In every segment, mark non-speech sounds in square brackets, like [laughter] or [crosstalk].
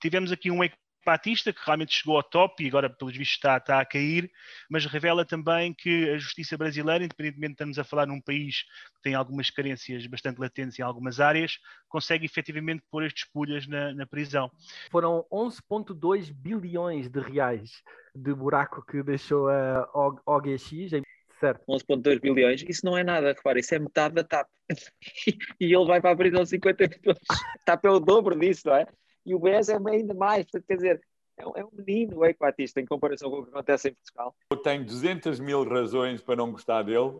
Tivemos aqui um Batista, que realmente chegou ao top e agora, pelos vistos, está, está, a cair, mas revela também que a justiça brasileira, independentemente de estarmos a falar num país que tem algumas carências bastante latentes em algumas áreas, consegue efetivamente pôr estes pulhas na, na prisão. Foram 11,2 bilhões de reais de buraco que deixou a OGX. Certo. 11,2 bilhões, isso não é nada, repara, isso é metade da TAP. [laughs] e ele vai para a prisão 50 milhões. TAP é o dobro disso, não é? E o BES é ainda mais, portanto, quer dizer, é um, é um menino o Eike Batista em comparação com o que acontece em Portugal. Eu tenho 200 mil razões para não gostar dele.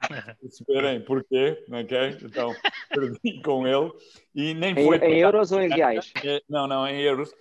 [laughs] Esperem porquê, ok? Então, perdi com ele e nem foi. Em, em euros ou em reais? É, não, não, em euros.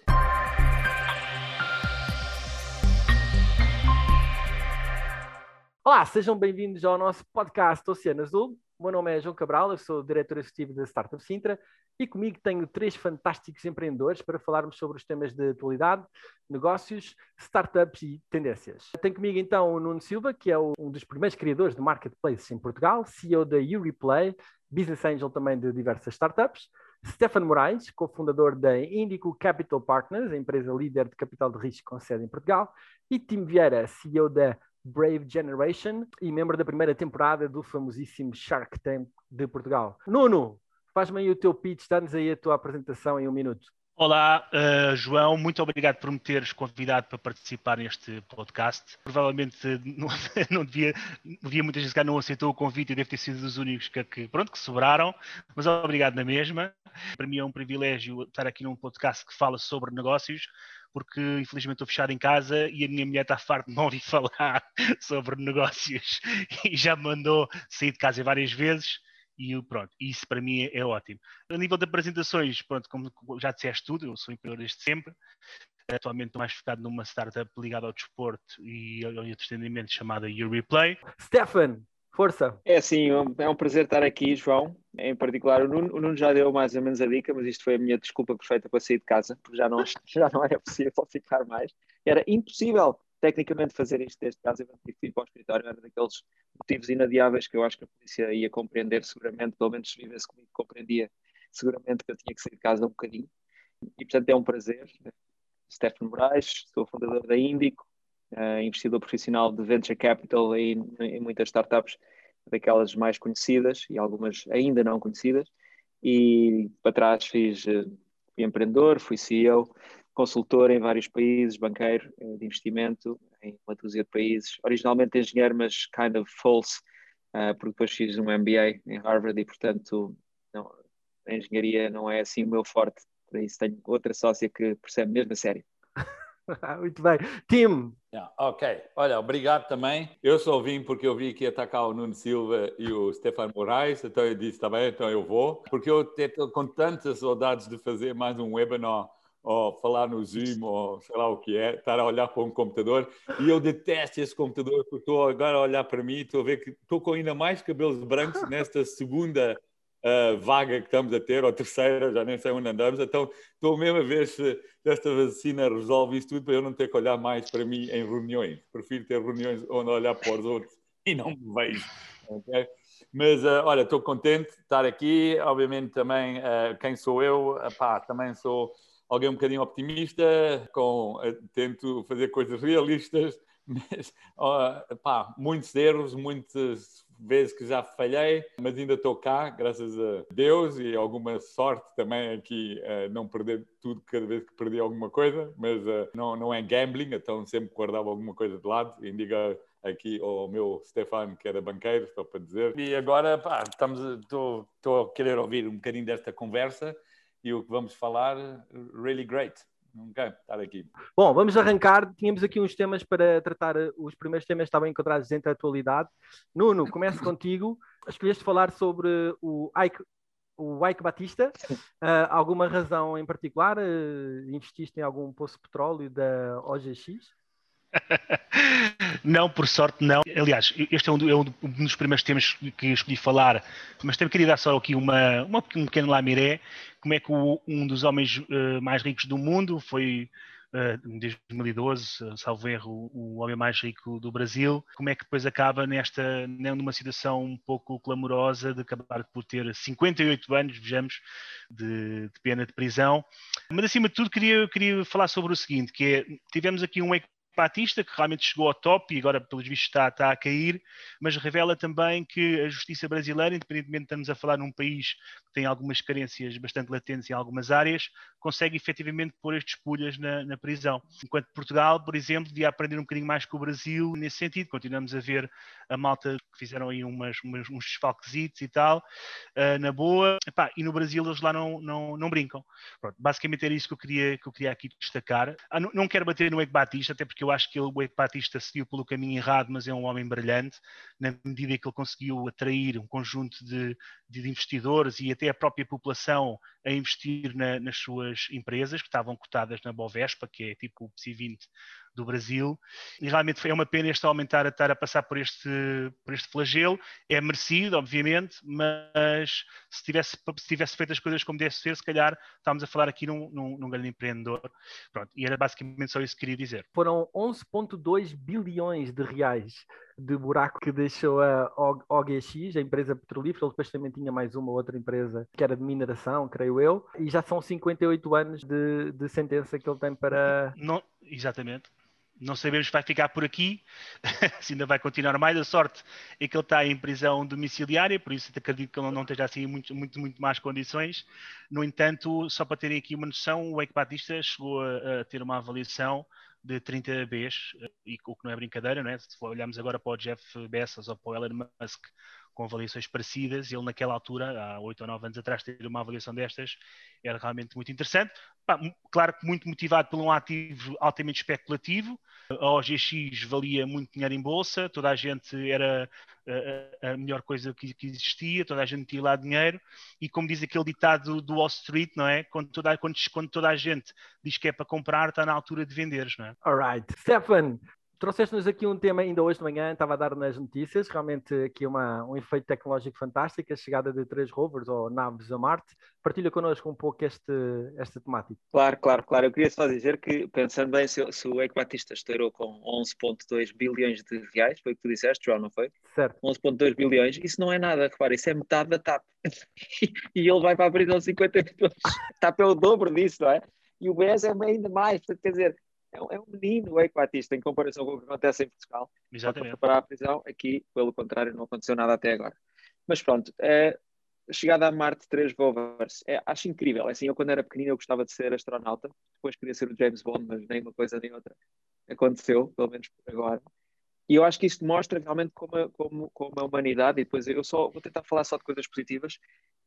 Olá, sejam bem-vindos ao nosso podcast Oceano Azul. O meu nome é João Cabral, eu sou diretor executivo da Startup Sintra e comigo tenho três fantásticos empreendedores para falarmos sobre os temas de atualidade, negócios, startups e tendências. Tenho comigo então o Nuno Silva, que é um dos primeiros criadores de marketplaces em Portugal, CEO da Ureplay, business angel também de diversas startups. Stefan Moraes, cofundador da Indico Capital Partners, a empresa líder de capital de risco com sede em Portugal. E Tim Vieira, CEO da Brave Generation e membro da primeira temporada do famosíssimo Shark Tank de Portugal. Nuno, Faz-me aí o teu pitch, dá-nos aí a tua apresentação em um minuto. Olá, uh, João, muito obrigado por me teres convidado para participar neste podcast. Provavelmente [laughs] não, não devia, devia muitas vezes que não aceitou o convite e deve ter sido dos únicos que, que, pronto, que sobraram, mas obrigado na mesma. Para mim é um privilégio estar aqui num podcast que fala sobre negócios, porque infelizmente estou fechado em casa e a minha mulher está farta de me ouvir [laughs] falar sobre negócios e já me mandou sair de casa várias vezes e pronto, isso para mim é, é, ótimo. A nível de apresentações, pronto, como já disseste tudo, eu sou empreendedor desde sempre. Atualmente estou mais focado numa startup ligada ao desporto e a outros entendimentos chamada Ureplay. Stefan, força! É sim, é um prazer estar aqui, João. Em particular, o Nuno, o Nuno, já deu mais ou menos a dica, mas isto foi a minha desculpa perfeita para sair de casa, porque já não, [laughs] já não era possível ficar mais. Era impossível tecnicamente fazer isto neste caso, ir para o escritório, era daqueles motivos inadiáveis que eu acho que a polícia ia compreender seguramente, pelo menos se vivesse comigo, compreendia seguramente que eu tinha que sair de casa um bocadinho. E portanto é um prazer. Stefano Moraes, sou fundador da Índico, uh, investidor profissional de venture capital em, em muitas startups, daquelas mais conhecidas e algumas ainda não conhecidas. E para trás fiz, uh, fui empreendedor, fui CEO, consultor em vários países, banqueiro eh, de investimento em uma dúzia de países. Originalmente engenheiro, mas kind of false, uh, porque depois fiz um MBA em Harvard e, portanto, não, a engenharia não é assim o meu forte. Para isso tenho outra sócia que percebe mesmo a sério. [laughs] Muito bem. Tim. Yeah, ok. Olha, obrigado também. Eu só vim porque eu vi que ia atacar o Nuno Silva e o Stefano Moraes, então eu disse, também, tá então eu vou. Porque eu estou com tantas saudades de fazer mais um webinar ou falar no Zoom, ou sei lá o que é, estar a olhar para um computador. E eu detesto esse computador, porque estou agora a olhar para mim e estou a ver que estou com ainda mais cabelos brancos [laughs] nesta segunda uh, vaga que estamos a ter, ou terceira, já nem sei onde andamos. Então estou mesmo a ver se esta vacina resolve isso tudo para eu não ter que olhar mais para mim em reuniões. Prefiro ter reuniões onde olhar para os outros [laughs] e não me vejo. Okay? Mas, uh, olha, estou contente de estar aqui. Obviamente, também, uh, quem sou eu? Também sou alguém um bocadinho optimista, com, eh, tento fazer coisas realistas, [laughs] mas pá, muitos erros, muitas vezes que já falhei, mas ainda estou cá, graças a Deus e alguma sorte também aqui, uh, não perder tudo cada vez que perdi alguma coisa, mas uh, não, não é gambling, então sempre guardava alguma coisa de lado e diga aqui ao meu Stefano, que era banqueiro, estou para dizer. E agora, pá, estamos, estou, estou a querer ouvir um bocadinho desta conversa e o que vamos falar, really great. Ok, estar aqui. Bom, vamos arrancar. Tínhamos aqui uns temas para tratar. Os primeiros temas estavam encontrados dentro da atualidade. Nuno, começo contigo. Escolheste falar sobre o Ike, o Ike Batista. Uh, alguma razão em particular? Uh, investiste em algum poço de petróleo da OGX? Não, por sorte não. Aliás, este é um, é um, dos primeiros temas que escolhi falar, mas também queria dar só aqui uma, uma um pequeno lamiré, como é que o, um dos homens uh, mais ricos do mundo foi desde 2012, salvo erro, o homem mais rico do Brasil. Como é que depois acaba nesta, numa situação um pouco clamorosa de acabar por ter 58 anos, vejamos, de, de pena de prisão. Mas acima de tudo queria, queria falar sobre o seguinte, que é, tivemos aqui um Batista, que realmente chegou ao top e agora, pelos vistos, está, está, a cair, mas revela também que a justiça brasileira, independentemente de estarmos a falar num país que tem algumas carências bastante latentes em algumas áreas, consegue efetivamente pôr estes pulhas na, na, prisão. Enquanto Portugal, por exemplo, devia aprender um bocadinho mais com o Brasil nesse sentido. Continuamos a ver a malta que fizeram aí umas, umas, uns desfalquesitos e tal, uh, na boa, Epá, e no Brasil eles lá não, não, não brincam. Pronto, basicamente era isso que eu queria, que eu queria aqui destacar. Ah, não, não quero bater no Eike Batista, até porque porque eu acho que o Eike seguiu pelo caminho errado, mas é um homem brilhante, na medida que ele conseguiu atrair um conjunto de, de investidores e até a própria população a investir na, nas suas empresas, que estavam cotadas na Bovespa, que é tipo o PSI 20 do Brasil. E realmente é uma pena este aumentar a estar a passar por este, por este flagelo. É merecido, obviamente, mas se tivesse, se tivesse feito as coisas como deve ser, se calhar estávamos a falar aqui num, num, num grande empreendedor. Pronto, e era basicamente só isso que queria dizer. Foram 11,2 bilhões de reais de buraco que deixou a OGX, a empresa petrolífera, depois também tinha mais uma outra empresa que era de mineração, creio eu, e já são 58 anos de, de sentença que ele tem para. Não, exatamente. Não sabemos se vai ficar por aqui, [laughs] se ainda vai continuar mais. A sorte é que ele está em prisão domiciliária, por isso acredito que ele não esteja assim em muito, muito, muito más condições. No entanto, só para terem aqui uma noção, o Eike Batista chegou a, a ter uma avaliação de 30 Bs, e o que não é brincadeira, não é? Se olharmos agora para o Jeff Bezos ou para o Elon Musk com avaliações parecidas, ele naquela altura, há 8 ou 9 anos atrás, ter uma avaliação destas era realmente muito interessante. Claro que muito motivado por um ativo altamente especulativo, a OGX valia muito dinheiro em bolsa, toda a gente era a, melhor coisa que, existia, toda a gente tinha lá dinheiro, e como diz aquele ditado do Wall Street, não é? Quando toda, quando, quando toda a gente diz que é para comprar, está na altura de venderes, não é? Alright. Stefan, Trouxeste-nos aqui um tema ainda hoje de manhã, estava a dar nas notícias, realmente aqui uma, um efeito tecnológico fantástico, a chegada de três rovers ou naves a Marte. Partilha connosco um pouco este, esta temática. Claro, claro, claro. Eu queria só dizer que, pensando bem, se, se o Eike Batista estourou com 11,2 bilhões de reais, foi o que tu disseste, João, não foi? Certo. 11,2 bilhões, isso não é nada, repara, isso é metade da TAP. [laughs] e ele vai para a prisão 50 milhões. TAP é o dobro disso, não é? E o BES é ainda mais, quer dizer, é, é um menino o Eike Batista em comparação com o que acontece em Portugal. Exatamente. Para a prisão, aqui, pelo contrário, não aconteceu nada até agora. Mas pronto, é, chegada a Marte 3 rovers, é, acho incrível. É assim, eu quando era pequenino eu gostava de ser astronauta, depois queria ser o James Bond, mas nem uma coisa nem outra aconteceu, pelo menos por agora. E eu acho que isto mostra realmente como a, como, como a humanidade, e depois eu só vou tentar falar só de coisas positivas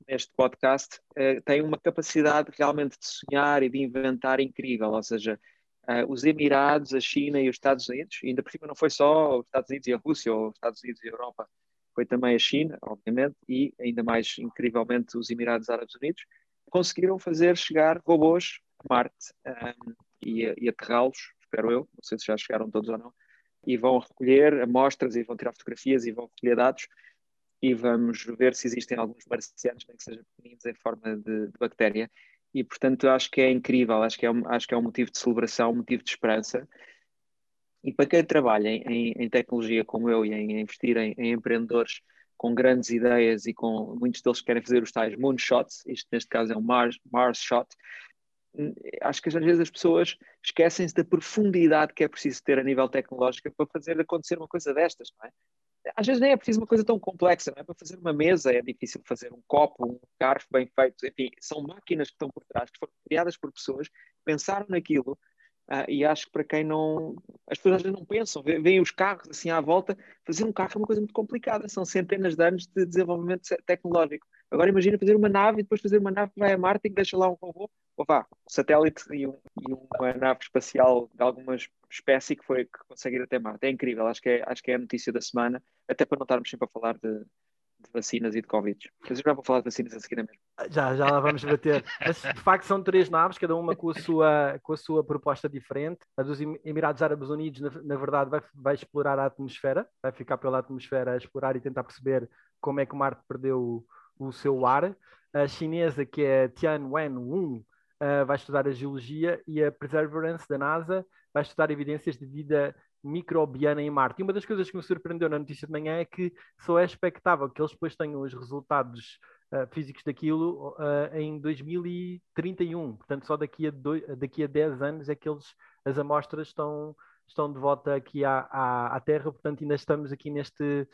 neste podcast, eh, tem uma capacidade realmente de sonhar e de inventar incrível, ou seja, uh, os Emirados, a China e os Estados Unidos, e ainda por cima não foi só os Estados Unidos e a Rússia, ou os Estados Unidos e a Europa, foi também a China, obviamente, e ainda mais incrivelmente os Emirados Árabes Unidos, conseguiram fazer chegar robôs a Marte um, e, e aterrá-los, espero eu, não sei se já chegaram todos ou não, e vão recolher amostras e vão tirar fotografias e vão recolher dados e vamos ver se existem alguns marcianos, nem que sejam pequeninos, em forma de, de bactéria e portanto acho que é incrível, acho que é, um, acho que é um motivo de celebração, um motivo de esperança. E para quem trabalha em, em tecnologia como eu e em investir em, em, empreendedores com grandes ideias e com muitos deles querem fazer os tais moonshots, isto neste caso é um Mars, Mars shot, hum, acho que às vezes as pessoas esquecem-se da profundidade que é preciso ter a nível tecnológico para fazer acontecer uma coisa destas, não é? Às vezes nem é preciso uma coisa tão complexa, não é? Para fazer uma mesa é difícil fazer um copo, um garfo bem feito, enfim, são máquinas que estão por trás, que foram criadas por pessoas, pensaram naquilo, uh, e acho que para quem não. As pessoas às vezes não pensam, veem os carros assim à volta, fazer um carro é uma coisa muito complicada, são centenas de anos de desenvolvimento tecnológico. Agora imagina fazer uma nave e depois fazer uma nave que vai a Marte e deixa lá um robô, vá, um satélite e, um, e uma nave espacial de alguma espécie que foi que consegue ir até Marte. É incrível, acho que é, acho que é a notícia da semana, até para não estarmos sempre a falar de, de vacinas e de Covid. Mas eu já vou falar de vacinas a seguir mesmo. Já, já lá vamos bater. Mas de facto são três naves, cada uma com a sua, com a sua proposta diferente. A dos Emirados Árabes Unidos, na, na verdade, vai, vai explorar a atmosfera, vai ficar pela atmosfera a explorar e tentar perceber como é que Marte perdeu o seu ar. A chinesa, que é Tianwen-1, uh, vai estudar a geologia e a Perseverance da NASA vai estudar evidências de vida microbiana em Marte. E uma das coisas que me surpreendeu na notícia de manhã é que só é expectável que eles depois tenham os resultados uh, físicos daquilo uh, em 2031. Portanto, só daqui a, dois, daqui a 10 anos é que eles, as amostras estão, estão de volta aqui à, à, à Terra. Portanto, ainda estamos aqui neste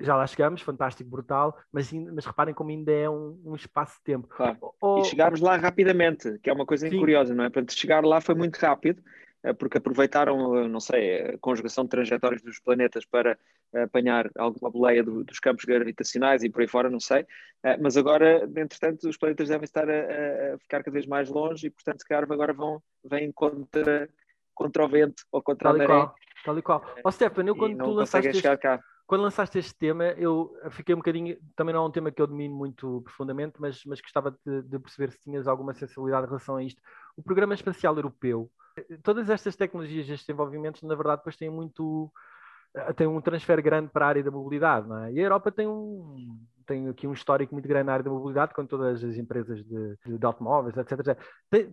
já lá chegamos, fantástico, brutal, mas, mas reparem como ainda é um, um espaço de tempo. Claro. Oh, e chegámos lá rapidamente, que é uma coisa curiosa, não é? Portanto, chegar lá foi muito rápido, eh, porque aproveitaram, eh, não sei, a conjugação de trajetórias dos planetas para apanhar alguma boleia do, dos campos gravitacionais e por aí fora, não sei. Eh, mas agora, entretanto, os planetas devem estar a, a ficar cada vez mais longe e, portanto, se calhar agora vão, vêm contra, contra o vento ou contra tal a maré. Tal e qual. Ó, oh, Stefan, eu quando tu lançaste este, cá. Quando lançaste este tema, eu fiquei um bocadinho, também não é um tema que eu domino muito profundamente, mas, mas gostava de, de perceber se tinhas alguma sensibilidade em relação a isto. O Programa Espacial Europeu, todas estas tecnologias, estes desenvolvimentos, na verdade, depois têm muito eh, tem um transfer grande para a área da mobilidade, não é? E a Europa tem um tem aqui um histórico muito grande na área da mobilidade, com todas as empresas de, de automóveis, etc. etc.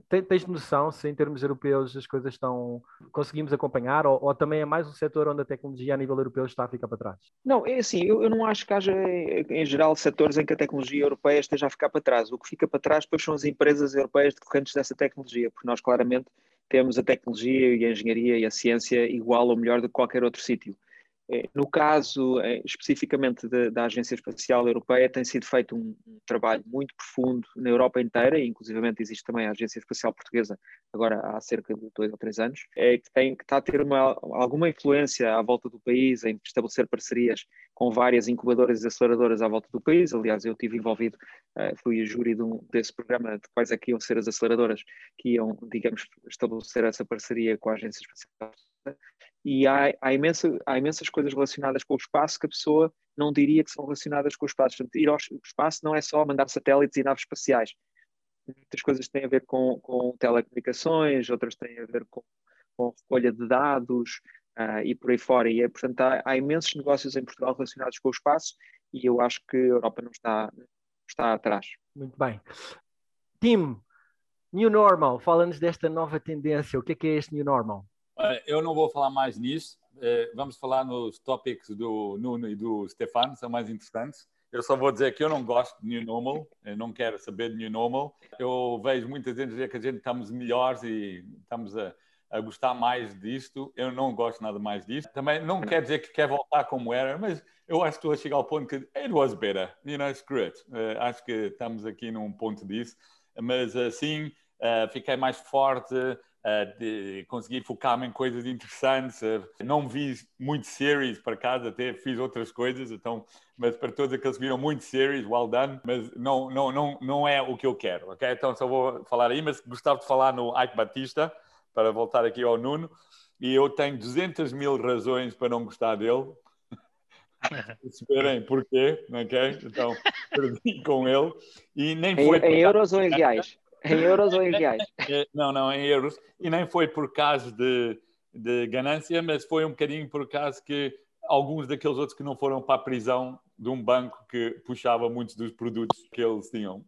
Tem, tens noção se em termos europeus as coisas estão conseguimos acompanhar ou, ou, também é mais um setor onde a tecnologia a nível europeu está a ficar para trás? Não, é assim, eu, eu não acho que haja em geral setores em que a tecnologia europeia esteja a ficar para trás. O que fica para trás depois são as empresas europeias decorrentes dessa tecnologia, porque nós claramente temos a tecnologia e a engenharia e a ciência igual ou melhor do que qualquer outro sítio. Eh, no caso eh, especificamente de, da Agência Espacial Europeia, tem sido feito um, trabalho muito profundo na Europa inteira, e inclusivamente existe também a Agência Espacial Portuguesa, agora há cerca de dois ou três anos, é, que, tem, que está a ter uma, alguma influência à volta do país em estabelecer parcerias com várias incubadoras e aceleradoras à volta do país. Aliás, eu estive envolvido, fui júri de um, desse programa de quais é que iam ser as aceleradoras que iam, digamos, estabelecer essa parceria com a Agência Espacial e há, há, imensa, há imensas coisas relacionadas com o espaço que a pessoa não diria que são relacionadas com o espaço. Portanto, ir ao espaço não é só mandar satélites e naves espaciais. Muitas coisas têm a ver com, com telecomunicações, outras têm a ver com, com recolha de dados uh, e por aí fora. E, é, portanto, há, há, imensos negócios em Portugal relacionados com o espaço e eu acho que a Europa não está, está atrás. Muito bem. Tim, New Normal, fala-nos desta nova tendência. O que é que é este New Normal? Eu não vou falar mais nisso. Eh, vamos falar nos tópicos do Nuno e do Stefano, são mais interessantes. Eu só vou dizer que eu não gosto de New Normal, eu não quero saber de New Normal. Eu vejo muita gente dizer que a gente estamos melhores e estamos a, a gostar mais disto. Eu não gosto nada mais disto. Também não quer dizer que quer voltar como era, mas eu acho que estou a chegar ao ponto que it was better, you know, screw it. Uh, acho que estamos aqui num ponto disso. Mas assim, uh, fiquei mais forte, de conseguir focar-me em coisas interessantes. não vi muito series para casa, até fiz outras coisas, então, mas para todos aqueles que viram muito series, well done, mas não, não, não, não é o que eu quero, ok? Então só vou falar aí, mas gostava de falar no Ike Batista, para voltar aqui ao Nuno, e eu tenho 200 mil razões para não gostar dele. [laughs] Esperem porquê, ok? Então, perdi com ele. E nem foi. Em, em euros ou em reais? Em euros ou em [laughs] reais? É, não, não, em euros. E nem foi por causa de, de ganância, mas foi um bocadinho por causa que alguns daqueles outros que não foram para a prisão de um banco que puxava muitos dos produtos que eles tinham.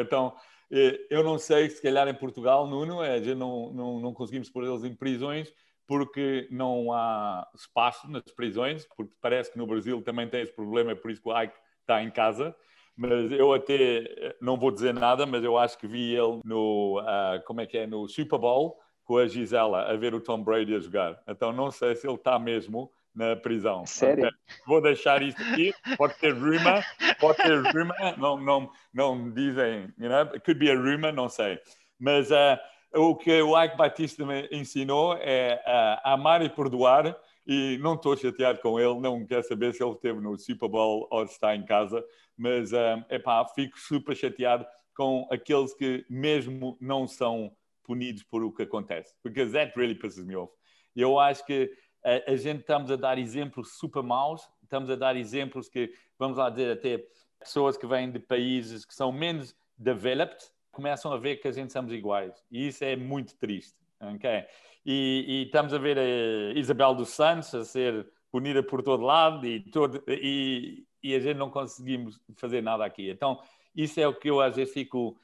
Então, é, eu não sei, se calhar em Portugal, Nuno, é, não, não, não conseguimos pôr eles em prisões porque não há espaço nas prisões, porque parece que no Brasil também tem esse problema, é por isso que o Ike está em casa mas eu até não vou dizer nada, mas eu acho que vi ele no, uh, como é que é, no Super Bowl com a Gisela a ver o Tom Brady a jogar. Então não sei se ele está mesmo na prisão. Sério? Vou deixar isto aqui. Pode ter rumor, pode ter rumor. Não, não, não dizem, you know, it could be a rumor, não sei. Mas uh, o que o Ike Batista me ensinou é uh, amar e perdoar e não estou chateado com ele, não quero saber se ele esteve no Super Bowl ou se está em casa, mas é epá, fico super chateado com aqueles que mesmo não são punidos por o que acontece, porque that really pisses me off. Eu acho que a, a, gente estamos a dar exemplos super maus, estamos a dar exemplos que, vamos lá dizer, até pessoas que vêm de países que são menos developed começam a ver que a gente somos iguais. E isso é muito triste. Okay? E, e, estamos a ver a Isabel dos Santos a ser punida por todo lado e, todo, e, e a gente não conseguimos fazer nada aqui. Então, isso é o que eu às vezes fico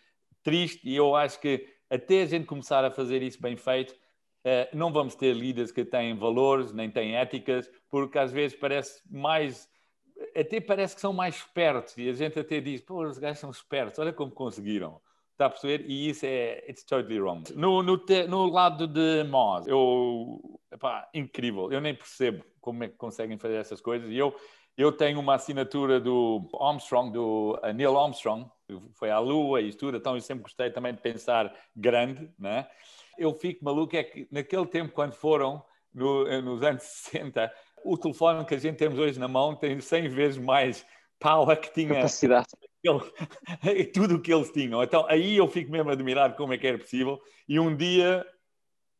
triste e eu acho que até a gente começar a fazer isso bem feito, uh, não vamos ter líderes que têm valores, nem têm éticas, porque às vezes parece mais até parece que são mais espertos e a gente até diz, pô, os gajos são espertos, olha como conseguiram. Está a perceber? E isso é it's totally wrong. No, no, te, no lado de Moz, eu epá, incrível. Eu nem percebo como é que conseguem fazer essas coisas. E eu, eu tenho uma assinatura do Armstrong, do uh, Neil Armstrong, foi à Lua e tudo, então eu sempre gostei também de pensar grande, né? Eu fico maluco é que naquele tempo, quando foram, no, nos anos [laughs] 60, o telefone que a gente temos hoje na mão tem 100 vezes mais power que tinha capacidade. [laughs] tudo o que eles tinham. Então aí eu fico mesmo admirado como é que era possível. E um dia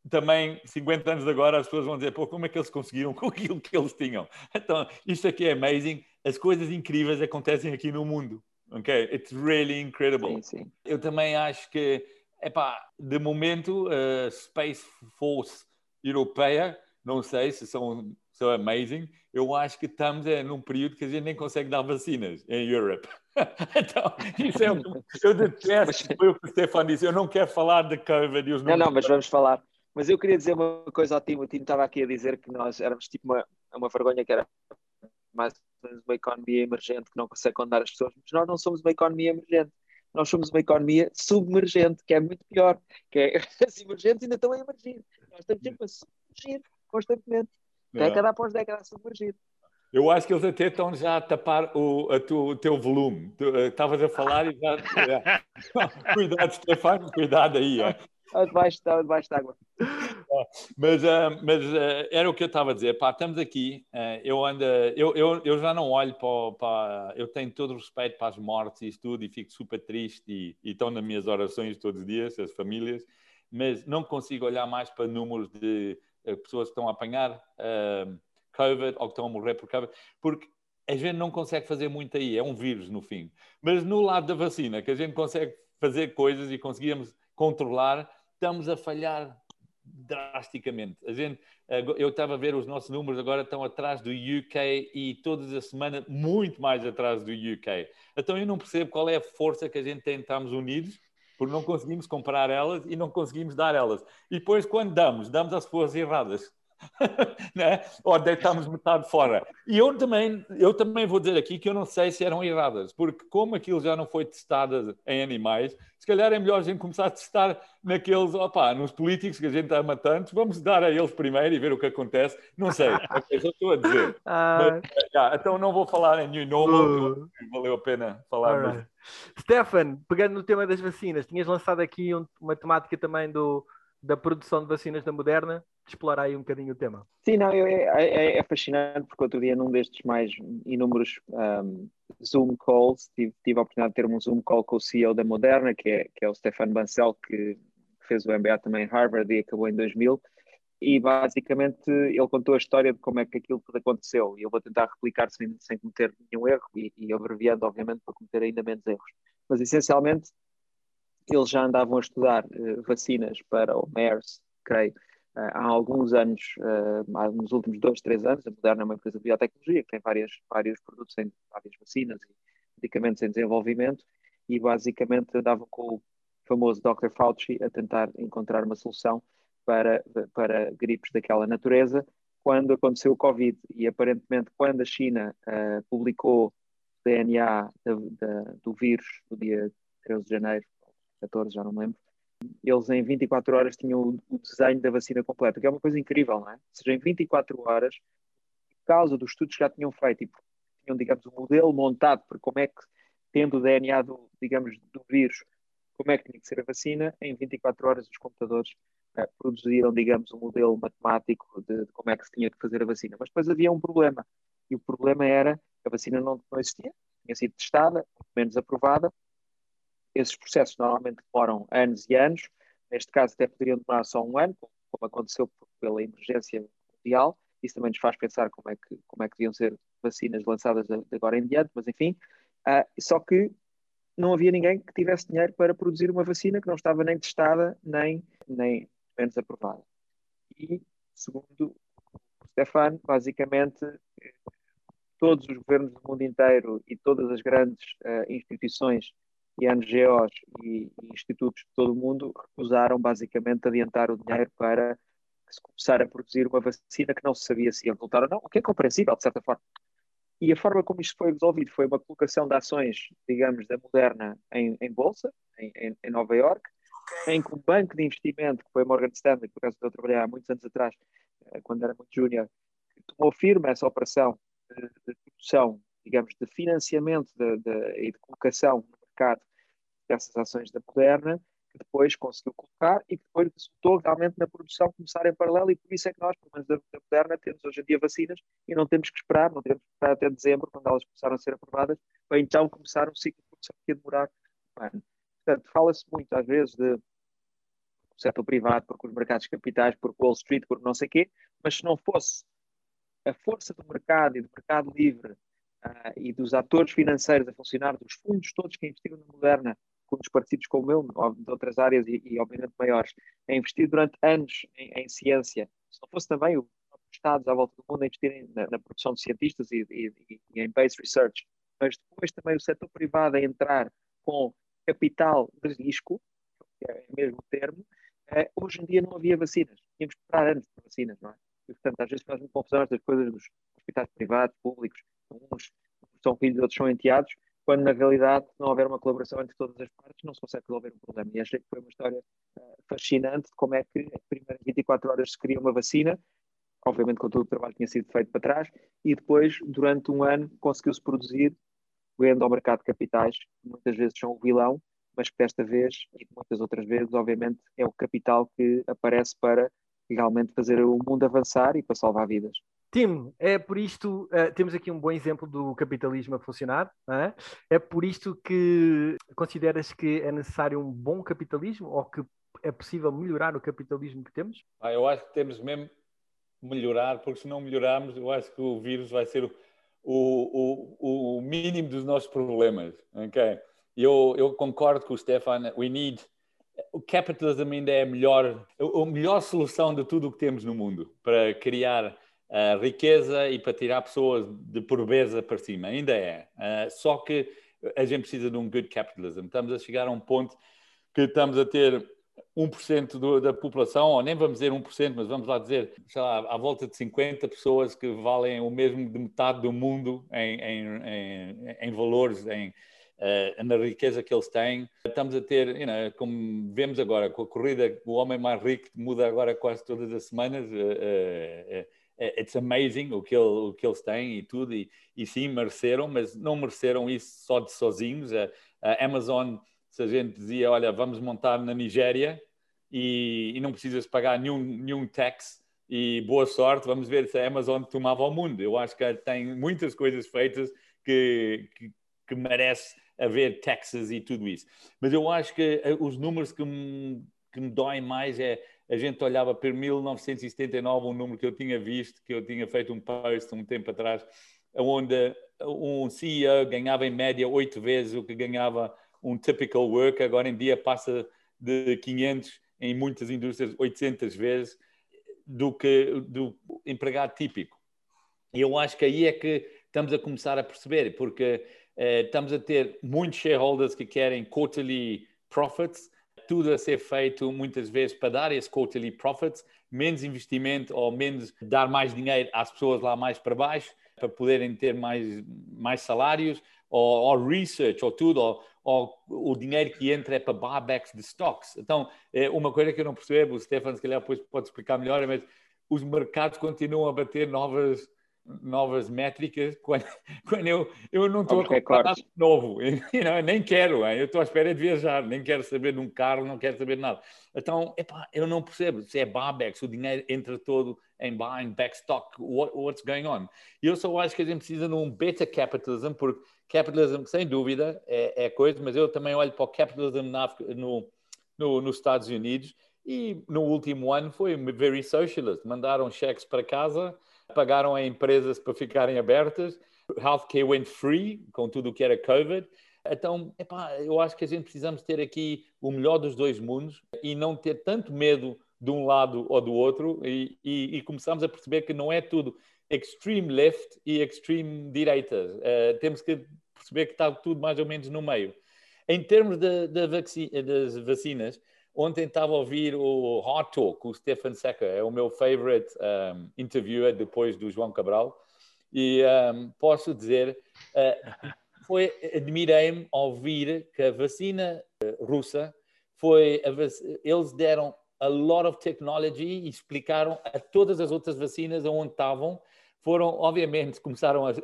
também, 50 anos agora, as pessoas vão dizer, pô, como é que eles conseguiram com [laughs] aquilo que eles tinham? Então, isto aqui é amazing. As coisas incríveis acontecem aqui no mundo. Ok? It's really incredible. Sim, sim. Eu também acho que, epá, de momento, a Space Force Europeia, não sei se são so amazing. Eu acho que estamos é, num período que a gente nem consegue dar vacinas em Europe. [laughs] então, isso é um, eu detesto, foi o que o Stefan disse, eu não quero falar de Covid e os Não, não, mas vamos falar. Mas eu queria dizer uma coisa ao Timo. O Timo estava aqui a dizer que nós éramos tipo uma, uma vergonha que era mais uma economia emergente que não consegue condenar as pessoas, mas nós não somos uma economia emergente. Nós somos uma economia submergente, que é muito pior. Que é, [laughs] as emergentes ainda estão a emergir. Nós estamos sempre a submergir constantemente. Década após década a submergir. Eu acho que eles até estão já a tapar o, a tu, o teu volume. Eh, estavas a falar e já. É. [laughs] cuidado, Stefano, cuidado aí. É. Debaixo de água. Mas, uh, mas uh, era o que eu estava a dizer. Pá, estamos aqui. Uh, eu, ando, eu, eu, eu já não olho para, para. Eu tenho todo o respeito para as mortes e tudo e fico super triste e, e estão nas minhas orações todos os dias, as famílias. Mas não consigo olhar mais para números de pessoas que estão a apanhar uh, Covid ou que estão a morrer por Covid, porque a gente não consegue fazer muito aí, é um vírus no fim. Mas no lado da vacina, que a gente consegue fazer coisas e conseguimos controlar, estamos a falhar drasticamente. A gente, eu estava a ver os nossos números agora estão atrás do UK e todas as semanas muito mais atrás do UK. Então eu não percebo qual é a força que a gente tem de estarmos unidos porque não conseguimos comprar elas e não conseguimos dar elas. E depois, quando damos, damos às pessoas erradas. [laughs] né? Ou deitamos metade fora. E eu também, eu também vou dizer aqui que eu não sei se eram erradas, porque como aquilo já não foi testado em animais, se calhar é melhor a gente começar a testar naqueles, opa, nos políticos que a gente ama tanto, vamos dar a eles primeiro e ver o que acontece. Não sei, é só estou a dizer. [laughs] Ah. Mas, yeah, então não vou falar em New Normal, uh. valeu a pena falar. Right. Stefan, pegando no tema das vacinas, tinhas lançado aqui um, uma temática também do, da produção de vacinas da Moderna explorar aí um bocadinho o tema. Sim, não, é, é, é fascinante porque outro dia num destes mais inúmeros um, Zoom calls, tive, tive a oportunidade de ter um Zoom call com o CEO da Moderna, que é, que é o Stefan Bancel, que fez o MBA também em Harvard e acabou em 2000, e basicamente ele contou a história de como é que aquilo tudo aconteceu, e eu vou tentar replicar sem, sem cometer nenhum erro, e, e abreviando, obviamente, para cometer ainda menos erros. Mas essencialmente, eles já andavam a estudar uh, vacinas para o MERS, creio, uh, há alguns anos, uh, nos últimos dois, três anos. A Moderna é uma empresa de biotecnologia que tem várias, vários produtos, em, várias vacinas e medicamentos em desenvolvimento e basicamente andavam com o famoso Dr. Fauci a tentar encontrar uma solução para, para gripes daquela natureza quando aconteceu o Covid. E aparentemente, quando a China publicou DNA do vírus no dia 13 de janeiro, 14, já não me lembro, eles em 24 horas tinham o desenho da vacina completa, que é uma coisa incrível, não é? Ou seja, em 24 horas, por causa dos estudos que já tinham feito e tinham, digamos, um modelo montado para como é que, tendo o DNA do, digamos, do vírus, como é que tinha que ser a vacina, em 24 horas os computadores uh, produziram, digamos, um modelo matemático de, de, como é que se tinha que fazer a vacina. Mas depois havia um problema, e o problema era que a vacina não, não existia, tinha sido testada, menos aprovada, esses processos normalmente demoram anos e anos, neste caso até poderiam demorar só um ano, como aconteceu pela emergência mundial, isso também nos faz pensar como é que, como é que deviam ser vacinas lançadas de agora em diante, mas enfim, uh, só que não havia ninguém que tivesse dinheiro para produzir uma vacina que não estava nem testada, nem, nem menos aprovada. E, segundo o Stefan, basicamente todos os governos do mundo inteiro e todas as grandes uh, instituições e NGOs e, institutos de todo o mundo recusaram basicamente adiantar o dinheiro para se começar a produzir uma vacina que não se sabia se ia resultar ou não, o que é compreensível, de certa forma. E a forma como isto foi resolvido foi uma colocação de ações, digamos, da Moderna em, em bolsa, em, em, em Nova York, em que um banco de investimento, que foi Morgan Stanley, por acaso eu trabalhei há muitos anos atrás, eh, quando era muito júnior, tomou firme essa operação de, de produção, digamos, de financiamento de, de, e de colocação no mercado dessas ações da Moderna, que depois conseguiu colocar e que depois resultou realmente na produção começar em paralelo e por isso é que nós, pelo menos da, Moderna, temos hoje em dia vacinas e não temos que esperar, não temos que esperar até dezembro, quando elas começaram a ser aprovadas, para então começar um ciclo de produção que ia demorar um ano. Portanto, fala-se muito às vezes de setor privado, porque os mercados capitais, por Wall Street, por não sei o quê, mas se não fosse a força do mercado e do mercado livre uh, e dos atores financeiros a funcionar, dos fundos todos que investiram na Moderna, com os partidos como o meu, de outras áreas e, e obviamente maiores, a investir durante anos em, em, ciência, se não fosse também os Estados à volta do mundo a investirem na, na produção de cientistas e, e, e, em base research, mas depois também o setor privado a entrar com capital de risco, que é mesmo o termo, uh, hoje em dia não havia vacinas. Tínhamos que esperar anos por vacinas, não é? E, portanto, às vezes faz-me confusão estas coisas dos hospitais privados, públicos, uns são filhos, outros são enteados, quando na realidade, se não houver uma colaboração entre todas as partes, não se consegue resolver um problema. E achei que foi uma história uh, fascinante de como é que em primeiras 24 horas se cria uma vacina, obviamente com todo o trabalho que tinha sido feito para trás, e depois, durante um ano, conseguiu-se produzir, vendo ao mercado de capitais, que muitas vezes são o vilão, mas que desta vez, e muitas outras vezes, obviamente, é o capital que aparece para realmente fazer o mundo avançar e para salvar vidas. Tim, é por isto, uh, temos aqui um bom exemplo do capitalismo a funcionar, é? é por isto que consideras que é necessário um bom capitalismo ou que é possível melhorar o capitalismo que temos? Ah, eu acho que temos mesmo melhorar, porque se não melhorarmos, eu acho que o vírus vai ser o, o, o, o mínimo dos nossos problemas. Okay? Eu, eu concordo com o Stefan, we need o capitalism ainda é a melhor, a melhor solução de tudo o que temos no mundo para criar uh, riqueza e para tirar pessoas de pobreza para cima. Ainda é. Uh, só que a gente precisa de um good capitalism. Estamos a chegar a um ponto que estamos a ter 1% do, da população, ou nem vamos dizer 1%, mas vamos lá dizer, sei lá, à volta de 50 pessoas que valem o mesmo de metade do mundo em, em, em, em valores, em, uh, na riqueza que eles têm. Estamos a ter, you know, como vemos agora, com a corrida, o homem mais rico muda agora quase todas as semanas. Uh, uh, it's amazing o que, ele, o que eles têm e tudo, e, e sim, mereceram, mas não mereceram isso só de sozinhos. A, a Amazon, se a gente dizia, olha, vamos montar na Nigéria e, e não precisas pagar nenhum, nenhum tax, e boa sorte, vamos ver se a Amazon tomava o mundo. Eu acho que tem muitas coisas feitas que, que, que merece haver taxas e tudo isso. Mas eu acho que eh, os números que me, que me doem mais é a gente olhava para 1979, um número que eu tinha visto, que eu tinha feito um post um tempo atrás, onde um CEO ganhava em média oito vezes o que ganhava um typical worker, agora em dia passa de 500 em muitas indústrias 800 vezes do que do empregado típico. E eu acho que aí é que estamos a começar a perceber, porque eh, estamos a ter muitos shareholders que querem quarterly profits, tudo a ser feito muitas vezes para dar esse quarterly profits, menos investimento ou menos dar mais dinheiro às pessoas lá mais para baixo para poderem ter mais, mais salários ou, ou research ou tudo, ou, ou, o dinheiro que entra é para buybacks de stocks. Então, é uma coisa que eu não percebo, o Stefan se calhar depois pode explicar melhor, mas os mercados continuam a bater novas novas métricas [laughs] quando, quando eu, eu não estou a comprar nada novo, [laughs] eu nem quero, eu estou à espera de viajar, nem quero saber de um carro, não quero saber de nada. Então, epá, eu não percebo se é buybacks, o dinheiro entra todo em buying back stock, what, what's going on? Eu só acho que a gente precisa de um beta capitalism, porque capitalism, sem dúvida, é, é coisa, mas eu também olho para o capitalism na, no, no, nos Estados Unidos e no último ano foi very socialist, mandaram cheques para casa, pagaram a empresas para ficarem abertas, healthcare went free, com tudo o que era COVID. Então, epá, eu acho que a gente precisamos ter aqui o melhor dos dois mundos e não ter tanto medo de um lado ou do outro e, e, e começamos a perceber que não é tudo extreme left e extreme direita. Uh, temos que perceber que está tudo mais ou menos no meio. Em termos de, de das vacinas, ontem estava a ouvir o Hot Talk, o Stefan Secker, é o meu favorite um, interviewer depois do João Cabral, e um, posso dizer, uh, foi, admirei-me ouvir que a vacina uh, russa foi, eles deram a lot of technology e explicaram a todas as outras vacinas onde estavam. Foram, obviamente, começaram a, a,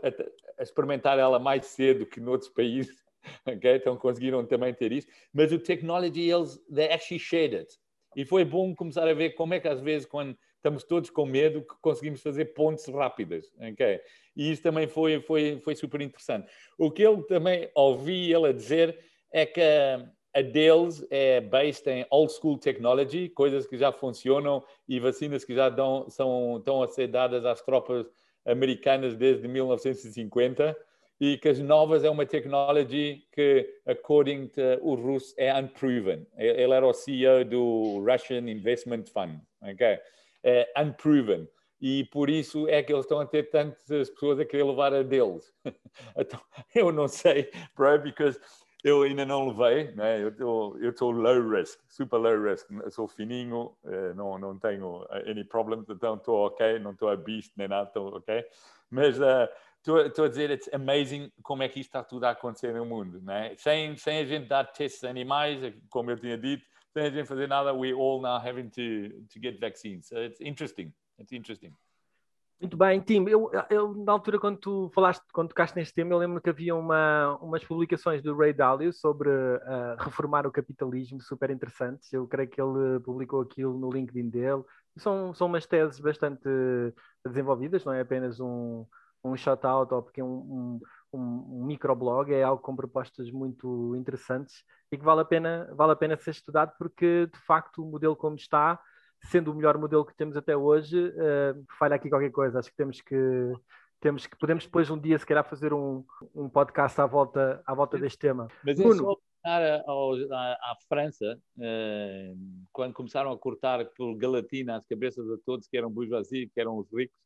a experimentar ela mais cedo que noutros países, [laughs] Então conseguiram também ter isso. Mas o technology, eles, they actually shared it. E foi bom começar a ver como é que às vezes, quando estamos todos com medo, que conseguimos fazer pontes rápidas, ok? E isso também foi, foi, foi super interessante. O que eu também ouvi ele a dizer é que a deles é based em old school technology, coisas que já funcionam e vacinas que já dão, são, estão a ser dadas às tropas americanas desde 1950 e que as novas é uma technology que, according to o russo, é unproven. Ele era o CEO do Russian Investment Fund, ok? É unproven. E por isso é que eles estão a ter tantas pessoas a querer levar a deles. [laughs] então, eu não sei, bro, because eu ainda não levei, né? eu estou low risk, super low risk, eu sou fininho, eh, não, não tenho eh, any problems, então estou ok, não estou a beast nem nada, estou ok. Mas estou a dizer, it's amazing como é que isto está tudo a acontecer no mundo, né? sem, sem a gente dar testes animais, como eu tinha dito, sem a gente fazer nada, we all now having to, to get vaccines. So it's interesting, it's interesting. Muito bem, Tim. Eu, eu, na altura, quando tu falaste, quando tocaste neste tema, eu lembro que havia uma, umas publicações do Ray Dalio sobre uh, reformar o capitalismo, super interessantes. Eu creio que ele publicou aquilo no LinkedIn dele. São, são umas teses bastante desenvolvidas, não é apenas um, um shout-out ou porque é um, um, um microblog, é algo com propostas muito interessantes e que vale a pena, vale a pena ser estudado porque, de facto, o modelo como está sendo o melhor modelo que temos até hoje, uh, falha aqui qualquer coisa. Acho que temos que temos que podemos depois um dia se calhar fazer um, um podcast à volta à volta deste tema. Mas é só à, à, França, uh, quando começaram a cortar por galatina as cabeças de todos que eram bourgeoisie, que eram os ricos,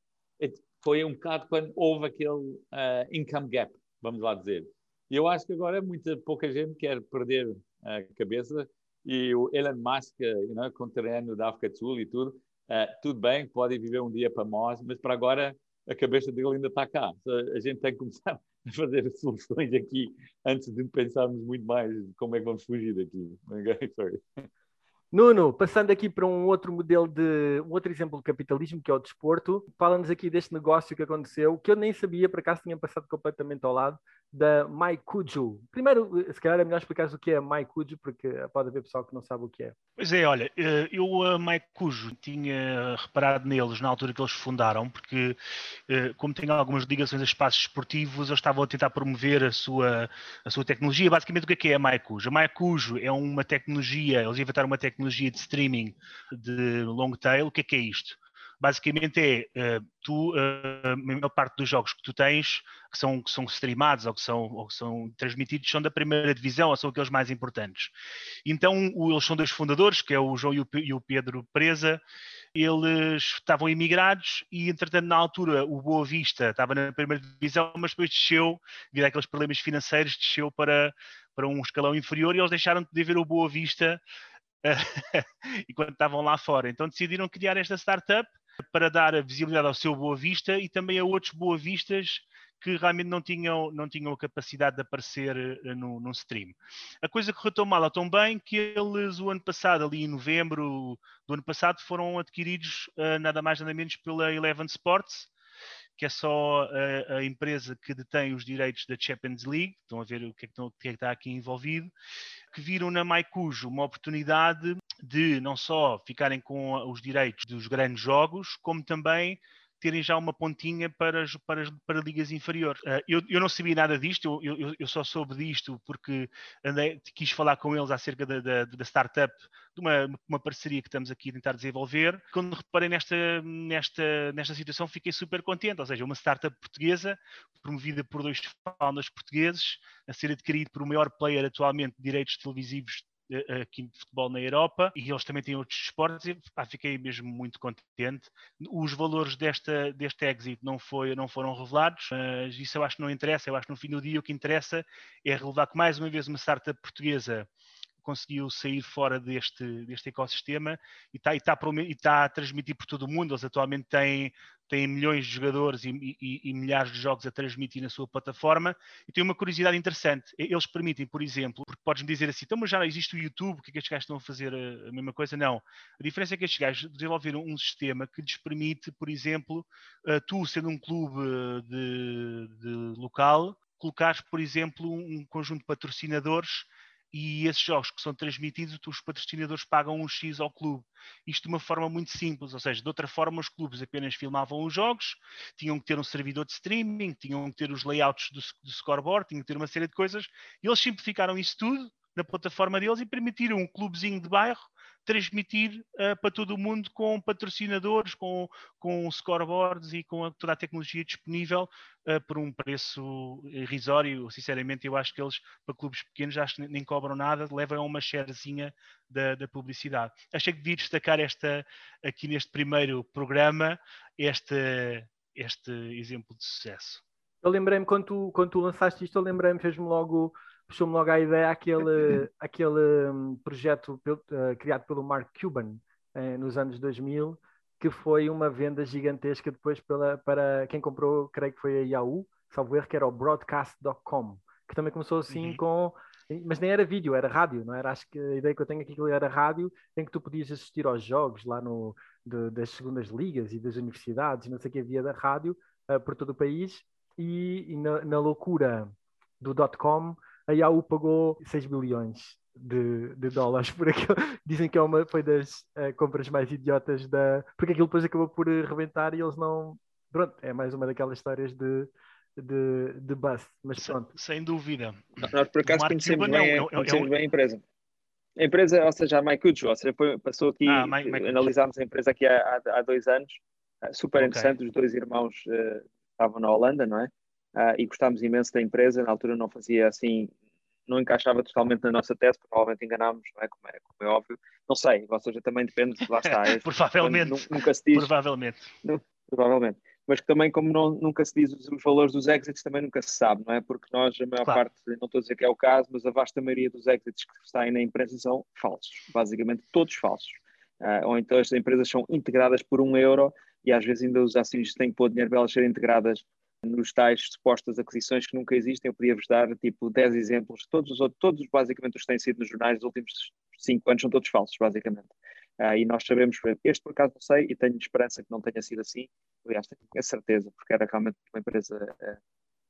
foi um bocado quando houve aquele uh, income gap, vamos lá dizer. E eu acho que agora muita pouca gente quer perder a cabeça e o Elon Musk, you know, com terreno da África do Sul e tudo, uh, tudo bem, pode viver um dia para nós, mas para agora a cabeça dele ainda está cá. a gente tem que começar [laughs] a fazer soluções aqui antes de pensarmos muito mais como é que vamos fugir daqui. [laughs] Okay? Sorry. Nuno, passando aqui para um outro modelo de um outro exemplo de capitalismo, que é o desporto, fala-nos aqui deste negócio que aconteceu, que eu nem sabia, por acaso tinha passado completamente ao lado, da Maikuju. Primeiro, se calhar é melhor explicar o que é a Maikuju, porque pode haver pessoal que não sabe o que é. Pois é, olha, eh, eu a Maikuju tinha reparado neles na altura que eles fundaram, porque eh, como tem algumas ligações a espaços esportivos, eles estavam a tentar promover a sua, a sua tecnologia. Basicamente, o que é, que é a Maikuju? A Maikuju é uma tecnologia, eles inventaram uma tecnologia de streaming de long tail. O que é que é isto? basicamente é uh, tu, uh, a maior parte dos jogos que tu tens, que são, que são streamados ou que são, ou que são transmitidos, são da primeira divisão ou são aqueles mais importantes. Então, eles são dois fundadores, que é o João e o, e o Pedro Presa, eles estavam imigrados e, entretanto, na altura, o Boa Vista estava na primeira divisão, mas depois desceu, devido àqueles problemas financeiros, desceu para, para um escalão inferior e eles deixaram de ver o Boa Vista [laughs] enquanto estavam lá fora. Então decidiram criar esta startup para dar visibilidade ao seu Boa Vista e também a outros Boa Vistas que realmente não tinham, não tinham a capacidade de aparecer uh, no, num stream. A coisa correu tão mal ou tão bem que eles, o ano passado, ali em novembro do ano passado, foram adquiridos uh, nada mais nada menos pela Eleven Sports, que é só a, a, empresa que detém os direitos da Champions League, estão a ver o que é que, que, é que está aqui envolvido, que viram na Maicujo uma oportunidade de não só ficarem com os direitos dos grandes jogos, como também terem já uma pontinha para, para, para ligas inferiores. Uh, eu, eu não sabia nada disto, eu, eu, eu só soube disto porque andei, quis falar com eles acerca da, da, da startup, de uma, uma parceria que estamos aqui a tentar desenvolver. Quando reparei nesta, nesta, nesta situação, fiquei super contente, ou seja, uma startup portuguesa, promovida por dois founders portugueses, a ser adquirido por o maior player atualmente de direitos televisivos aqui de futebol na Europa e eles também têm outros esportes e ah, fiquei mesmo muito contente. Os valores desta, deste exit não, foi, não foram revelados, mas isso eu acho que não interessa. Eu acho que no fim do dia o que interessa é revelar que mais uma vez uma startup portuguesa conseguiu sair fora deste, deste ecossistema e está, e, está, e está a transmitir por todo o mundo. Eles atualmente têm, têm milhões de jogadores e, e, e, milhares de jogos a transmitir na sua plataforma. E tem uma curiosidade interessante. Eles permitem, por exemplo, porque podes-me dizer assim, então, mas já existe o YouTube, o que é que estes gajos estão a fazer a, a mesma coisa? Não. A diferença é que estes gajos desenvolveram um sistema que lhes permite, por exemplo, uh, tu, sendo um clube de, de local, colocares, por exemplo, um conjunto de patrocinadores e esses jogos que são transmitidos, os patrocinadores pagam um X ao clube. Isto de uma forma muito simples, ou seja, de outra forma os clubes apenas filmavam os jogos, tinham que ter um servidor de streaming, tinham que ter os layouts do, do scoreboard, tinham que ter uma série de coisas, e eles simplificaram isso tudo na plataforma deles e permitiram um clubezinho de bairro transmitir uh, para todo o mundo com patrocinadores, com, com scoreboards e com a, toda a tecnologia disponível uh, por um preço irrisório. Sinceramente, eu acho que eles, para clubes pequenos, acho que nem cobram nada, levam uma sharezinha da, da publicidade. Achei que devia destacar esta, aqui neste primeiro programa este, este exemplo de sucesso. Eu lembrei-me, quando tu, quando tu lançaste isto, eu lembrei-me, fez-me logo puxou-me logo a ideia aquele, aquele [laughs] um, projeto uh, criado pelo Mark Cuban uh, nos anos 2000, que foi uma venda gigantesca depois pela, para quem comprou, creio que foi a Yahoo, salvo erro, que era o Broadcast.com, que também começou assim uhum. com. Mas nem era vídeo, era rádio, não era? Acho que a ideia que eu tenho aqui que era rádio, em que tu podias assistir aos jogos lá no, de, das segundas ligas e das universidades, não sei o que havia da rádio uh, por todo o país, e, e na, na loucura do dot-com a Yahoo pagou 6 bilhões de, de, dólares por aquilo. [laughs] Dizem que é uma, foi das uh, compras mais idiotas da. Porque aquilo depois acabou por uh, rebentar e eles não. Pronto, é mais uma daquelas histórias de, de, de bust, mas pronto. Sem, sem dúvida. Nós por acaso conhecemos, bem, é, conhecemos bem a empresa. A empresa, ou seja, a MyCujo, ou seja, foi, passou aqui, ah, My, My analisámos a empresa aqui há, há, há dois anos, uh, super okay. interessante, os dois irmãos estavam na Holanda, não é? Uh, e gostámos imenso da empresa. Na altura não fazia assim, não encaixava totalmente na nossa tese, provavelmente enganámos, não é? Como, é? Como é óbvio. Não sei, ou seja, também depende, lá está. [laughs] Provavelmente. Nunca se diz. Provavelmente. Não, provavelmente. Mas que também, como não, nunca se diz os, os, valores dos exits, também nunca se sabe, não é? Porque nós, a maior claro. parte, não estou a dizer que é o caso, mas a vasta maioria dos exits que saem na empresa são falsos, basicamente todos falsos. Uh, ou então as empresas são integradas por um euro e às vezes ainda os acionistas têm que pôr dinheiro para elas serem integradas nos tais supostas aquisições que nunca existem. Eu podia-vos dar tipo 10 exemplos, todos, os, todos basicamente os que têm sido nos jornais nos últimos 5 anos são todos falsos, basicamente. Uh, e nós sabemos, este por acaso não sei e tenho esperança que não tenha sido assim, aliás, tenho a certeza, porque era realmente uma empresa uh,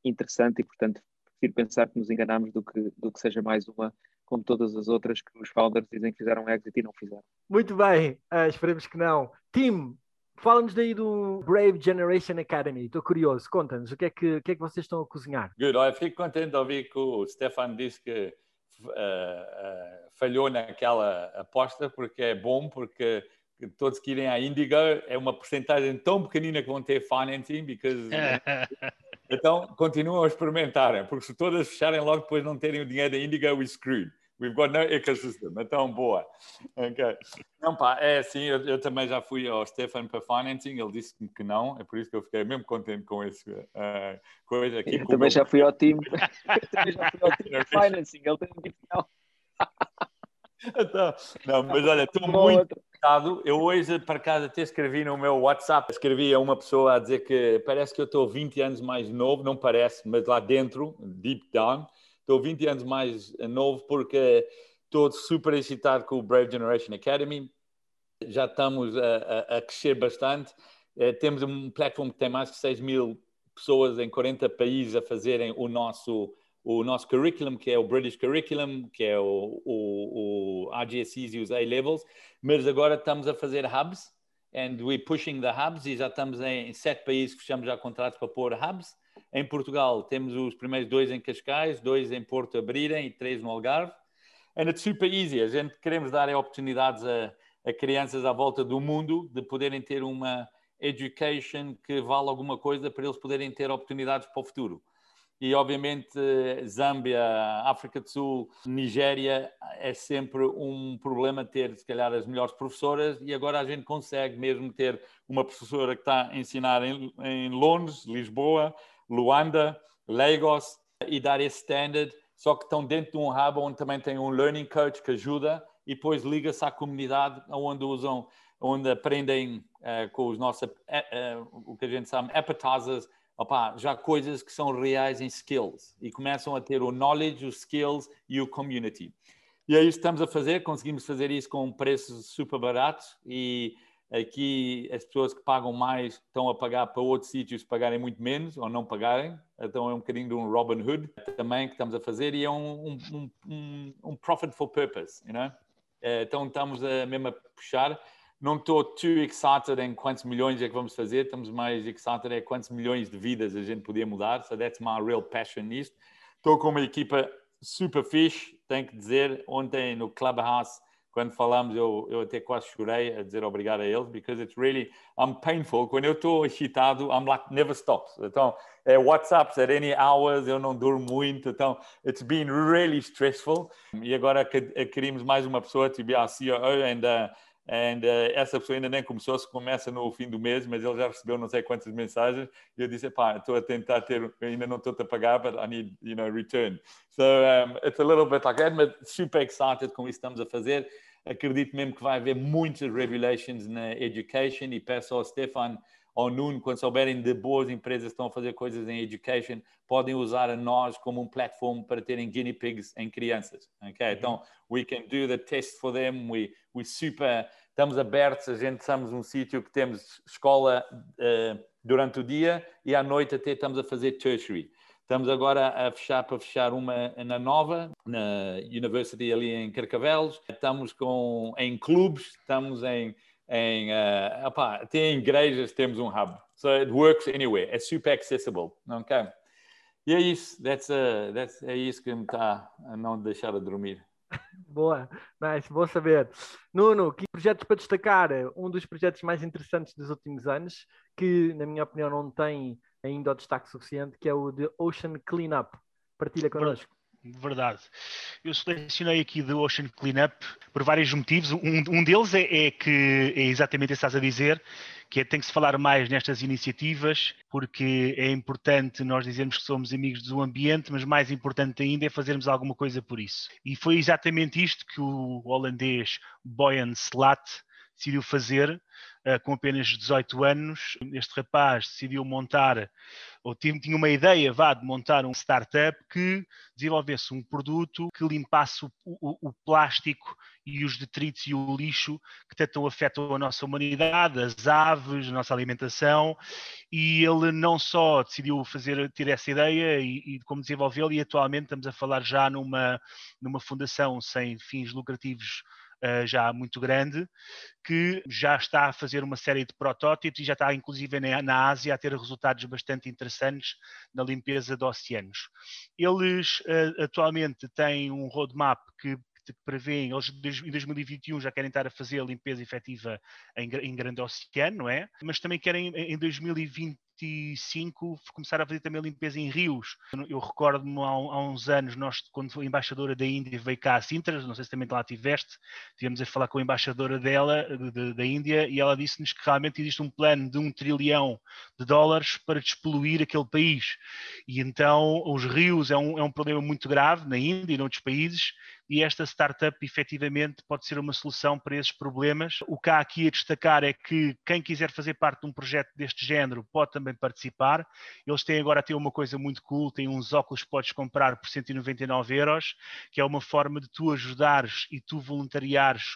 interessante e, portanto, prefiro pensar que nos enganamos do que, do que seja mais uma como todas as outras que os founders dizem que fizeram exit e não fizeram. Muito bem, uh, esperemos que não. Tim, Fala-nos daí do Brave Generation Academy. Estou curioso. Conta-nos o que, é que, o que é que vocês estão a cozinhar. Good. Olha, fico contente de ouvir que o Stefan disse que uh, uh, falhou naquela aposta, porque é bom, porque todos que irem à Indigo é uma porcentagem tão pequenina que vão ter financing, because... [laughs] então continuam a experimentar, porque se todas fecharem logo depois não terem o dinheiro da Indigo, we screwed. We've got no ecosystem. Então, boa. Okay. Não, pá, é assim, eu, eu, também já fui ao Stefan para financing, ele disse-me que não, é por isso que eu fiquei mesmo contente com esse uh, coisa aqui. [laughs] Eu também já fui ao time, também já fui ao time de financing, ele tem que não. Então, não, mas olha, estou muito excitado. Eu hoje, para casa, até escrevi no meu WhatsApp, escrevi a uma pessoa a dizer que parece que eu estou 20 anos mais novo, não parece, mas lá dentro, deep down, estou 20 anos mais novo porque estou super excitado com o Brave Generation Academy. Já estamos a, a, a crescer bastante. É, temos um platform que tem mais de 6 mil pessoas em 40 países a fazerem o nosso o nosso curriculum, que é o British Curriculum, que é o, o, o e os A-Levels, mas agora estamos a fazer hubs, and we're pushing the hubs, e já estamos em sete países que fechamos já contratos para pôr hubs, em Portugal temos os primeiros dois em Cascais, dois em Porto abrirem e três no Algarve. And it's super easy. A gente queremos dar oportunidades a, a crianças à volta do mundo de poderem ter uma education que vale alguma coisa para eles poderem ter oportunidades para o futuro. e obviamente Zâmbia, África do Sul, Nigéria é sempre um problema ter se calhar as melhores professoras e agora a gente consegue mesmo ter uma professora que está a ensinar em, em Londres, Lisboa, Luanda, Lagos e dar esse standard, só que estão dentro de um hub onde também tem um learning coach que ajuda e depois liga-se à comunidade onde usam, onde aprendem uh, com os nossos, uh, o que a gente chama appetizers, opa, já coisas que são reais em skills e começam a ter o knowledge, os skills e o community. E é isso que estamos a fazer, conseguimos fazer isso com preços super baratos e aqui as pessoas que pagam mais estão a pagar para outros sítios pagarem muito menos ou não pagarem, então é um bocadinho de um Robin Hood também que estamos a fazer e é um, um, um, um profit for purpose, you know? Eh, então estamos a, mesmo a puxar. Não estou too excited em quantos milhões é que vamos fazer, estamos mais excited em quantos milhões de vidas a gente podia mudar, so that's my real passion nisto. Estou com uma equipa super fixe, tenho que dizer, ontem no Clubhouse, quando falamos, eu, eu até quase chorei a dizer obrigado a eles, because it's really, I'm painful, quando eu estou excitado, I'm like, never stops. Então, é WhatsApps at any hours, eu não durmo muito, então, it's been really stressful. E agora queríamos mais uma pessoa to be our CEO and uh, And, uh, essa pessoa ainda nem começou, se começa no fim do mês, mas ele já recebeu não sei quantas mensagens e eu disse, pá, estou a tentar ter, ainda não estou a pagar, but I need, you know, return. So um, it's a little bit like that, but super excited com isso que estamos a fazer. Acredito mesmo que vai haver muitas revelations na education e peço ao Stefan ao Nuno, quando souberem de boas empresas que estão a fazer coisas em education, podem usar a nós como um platform para terem guinea pigs em crianças. Okay? Uhum. Então, we can do the test for them, we, we super, estamos abertos, a gente somos um sítio que temos escola uh, durante o dia e à noite até estamos a fazer tertiary. Estamos agora a fechar para fechar uma na Nova, na University ali em Carcavelos. Estamos com, em clubes, estamos em em, uh, opa, até em igrejas temos um hub. So it works anywhere. É super accessible. Ok? E é isso. That's, uh, that's, é isso que me está a não deixar a dormir. [laughs] Boa, nice, bom saber. Nuno, que projetos para destacar? Um dos projetos mais interessantes dos últimos anos, que na minha opinião não tem ainda o destaque suficiente, que é o de Ocean Cleanup. Partilha connosco. Verdade. Eu selecionei aqui The Ocean Cleanup por vários motivos. Um, um deles é, é, que é exatamente isso que estás a dizer, que é, tem que se falar mais nestas iniciativas, porque é importante nós dizermos que somos amigos do ambiente, mas mais importante ainda é fazermos alguma coisa por isso. E foi exatamente isto que o holandês Boyan Slat decidiu fazer com apenas 18 anos. Este rapaz decidiu montar, ou tinha uma ideia, vá, de montar um startup que desenvolvesse um produto que limpasse o, o, o plástico e os detritos e o lixo que tanto afetam a nossa humanidade, as aves, a nossa alimentação, e ele não só decidiu fazer, ter essa ideia e, e como desenvolvê-lo, e atualmente estamos a falar já numa, numa fundação sem fins lucrativos uh, já muito grande, que já está a fazer uma série de protótipos e já está, inclusive, na, Ásia, a ter resultados bastante interessantes na limpeza de oceanos. Eles uh, atualmente têm um roadmap que que prevêem, eles em 2021 já querem estar a fazer a limpeza efetiva em, em grande oceano, não é? Mas também querem em 2020 2025 começar a fazer também limpeza em rios. Eu recordo-me há, há, uns anos, nós, quando a embaixadora da Índia veio cá a Sintra, não sei se também lá tiveste, tivemos a falar com a embaixadora dela, de, de, da Índia, e ela disse-nos que realmente existe um plano de um trilhão de dólares para despoluir aquele país. E então os rios é um, é um problema muito grave na Índia e noutros países, e esta startup efetivamente pode ser uma solução para esses problemas. O que há aqui a destacar é que quem quiser fazer parte de um projeto deste género pode também participar. Eles têm agora ter uma coisa muito cool, têm uns óculos que podes comprar por 199 euros, que é uma forma de tu ajudares e tu voluntariares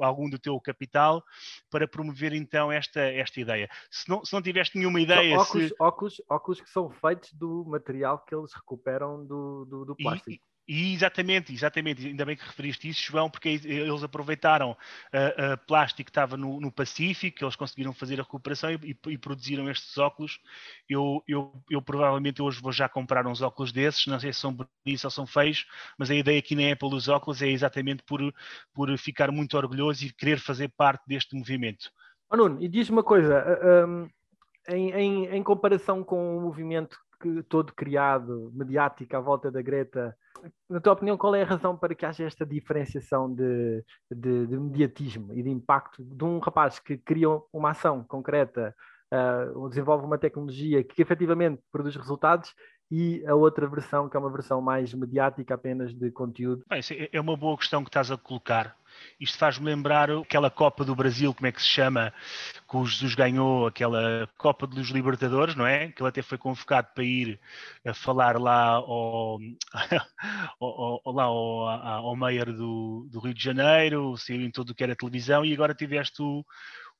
algum do teu capital para promover então esta, esta ideia. Se não, se não tiveste nenhuma ideia... Óculos, se... óculos, óculos que são feitos do material que eles recuperam do, do, do plástico. E, e exatamente, exatamente, ainda bem que referiste isso, João, porque eles aproveitaram a, a plástico que estava no, no, Pacífico, eles conseguiram fazer a recuperação e, e, e produziram estes óculos. Eu, eu, eu, provavelmente hoje vou já comprar uns óculos desses, não sei se são bonitos ou são feios, mas a ideia aqui nem é pelos óculos, é exatamente por, por ficar muito orgulhoso e querer fazer parte deste movimento. Oh, Nuno, e diz-me uma coisa, um, em, em, em comparação com o movimento todo criado, mediático à volta da Greta. Na tua opinião, qual é a razão para que haja esta diferenciação de, de, de mediatismo e de impacto de um rapaz que cria uma ação concreta, uh, desenvolve uma tecnologia que efetivamente produz resultados e a outra versão, que é uma versão mais mediática apenas de conteúdo? Bem, é uma boa questão que estás a colocar. Isto faz-me lembrar aquela Copa do Brasil, como é que se chama, que o Jesus ganhou, aquela Copa dos Libertadores, não é? Que ele até foi convocado para ir a falar lá [laughs] ao, ao, ao lá ao, ao Meier do, do Rio de Janeiro, saiu em tudo o que era televisão, e agora tiveste o,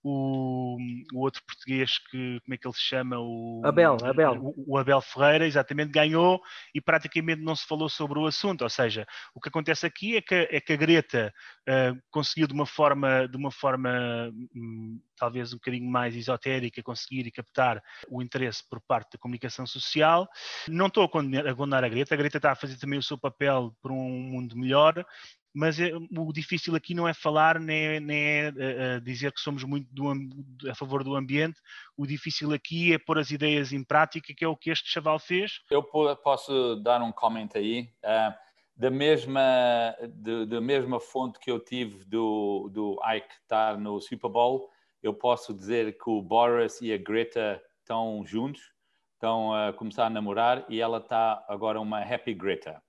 o, o, outro português que como é que ele se chama? O Abel Abel. o, o, Abel Ferreira exatamente ganhou e praticamente não se falou sobre o assunto. Ou seja o que acontece aqui é que, é que a Greta uh, conseguiu de uma forma de uma forma um, talvez um bocadinho mais esotérica conseguir e captar o interesse por parte da comunicação social. Não estou a condenar a Greta. A Greta está a fazer também o seu papel por um mundo melhor mas é, o difícil aqui não é falar, nem, é, nem é uh, dizer que somos muito do, a favor do ambiente, o difícil aqui é pôr as ideias em prática, que é o que este chaval fez. Eu posso dar um comment aí. Uh, da mesma, de, da mesma fonte que eu tive do, do Ike estar no Super Bowl, eu posso dizer que o Boris e a Greta estão juntos, estão a começar a namorar e ela está agora uma happy Greta.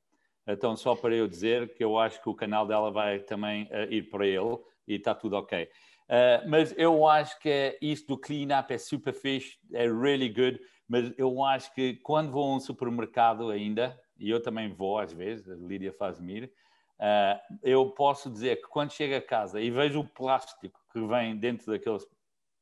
Então, só para eu dizer que eu acho que o canal dela vai também uh, ir para ele e está tudo ok. Uh, mas eu acho que é, isso do clean up é super fixe, é really good, mas eu acho que quando vou a um supermercado ainda, e eu também vou às vezes, a Lídia faz-me ir, uh, eu posso dizer que quando chego a casa e vejo o plástico que vem dentro daqueles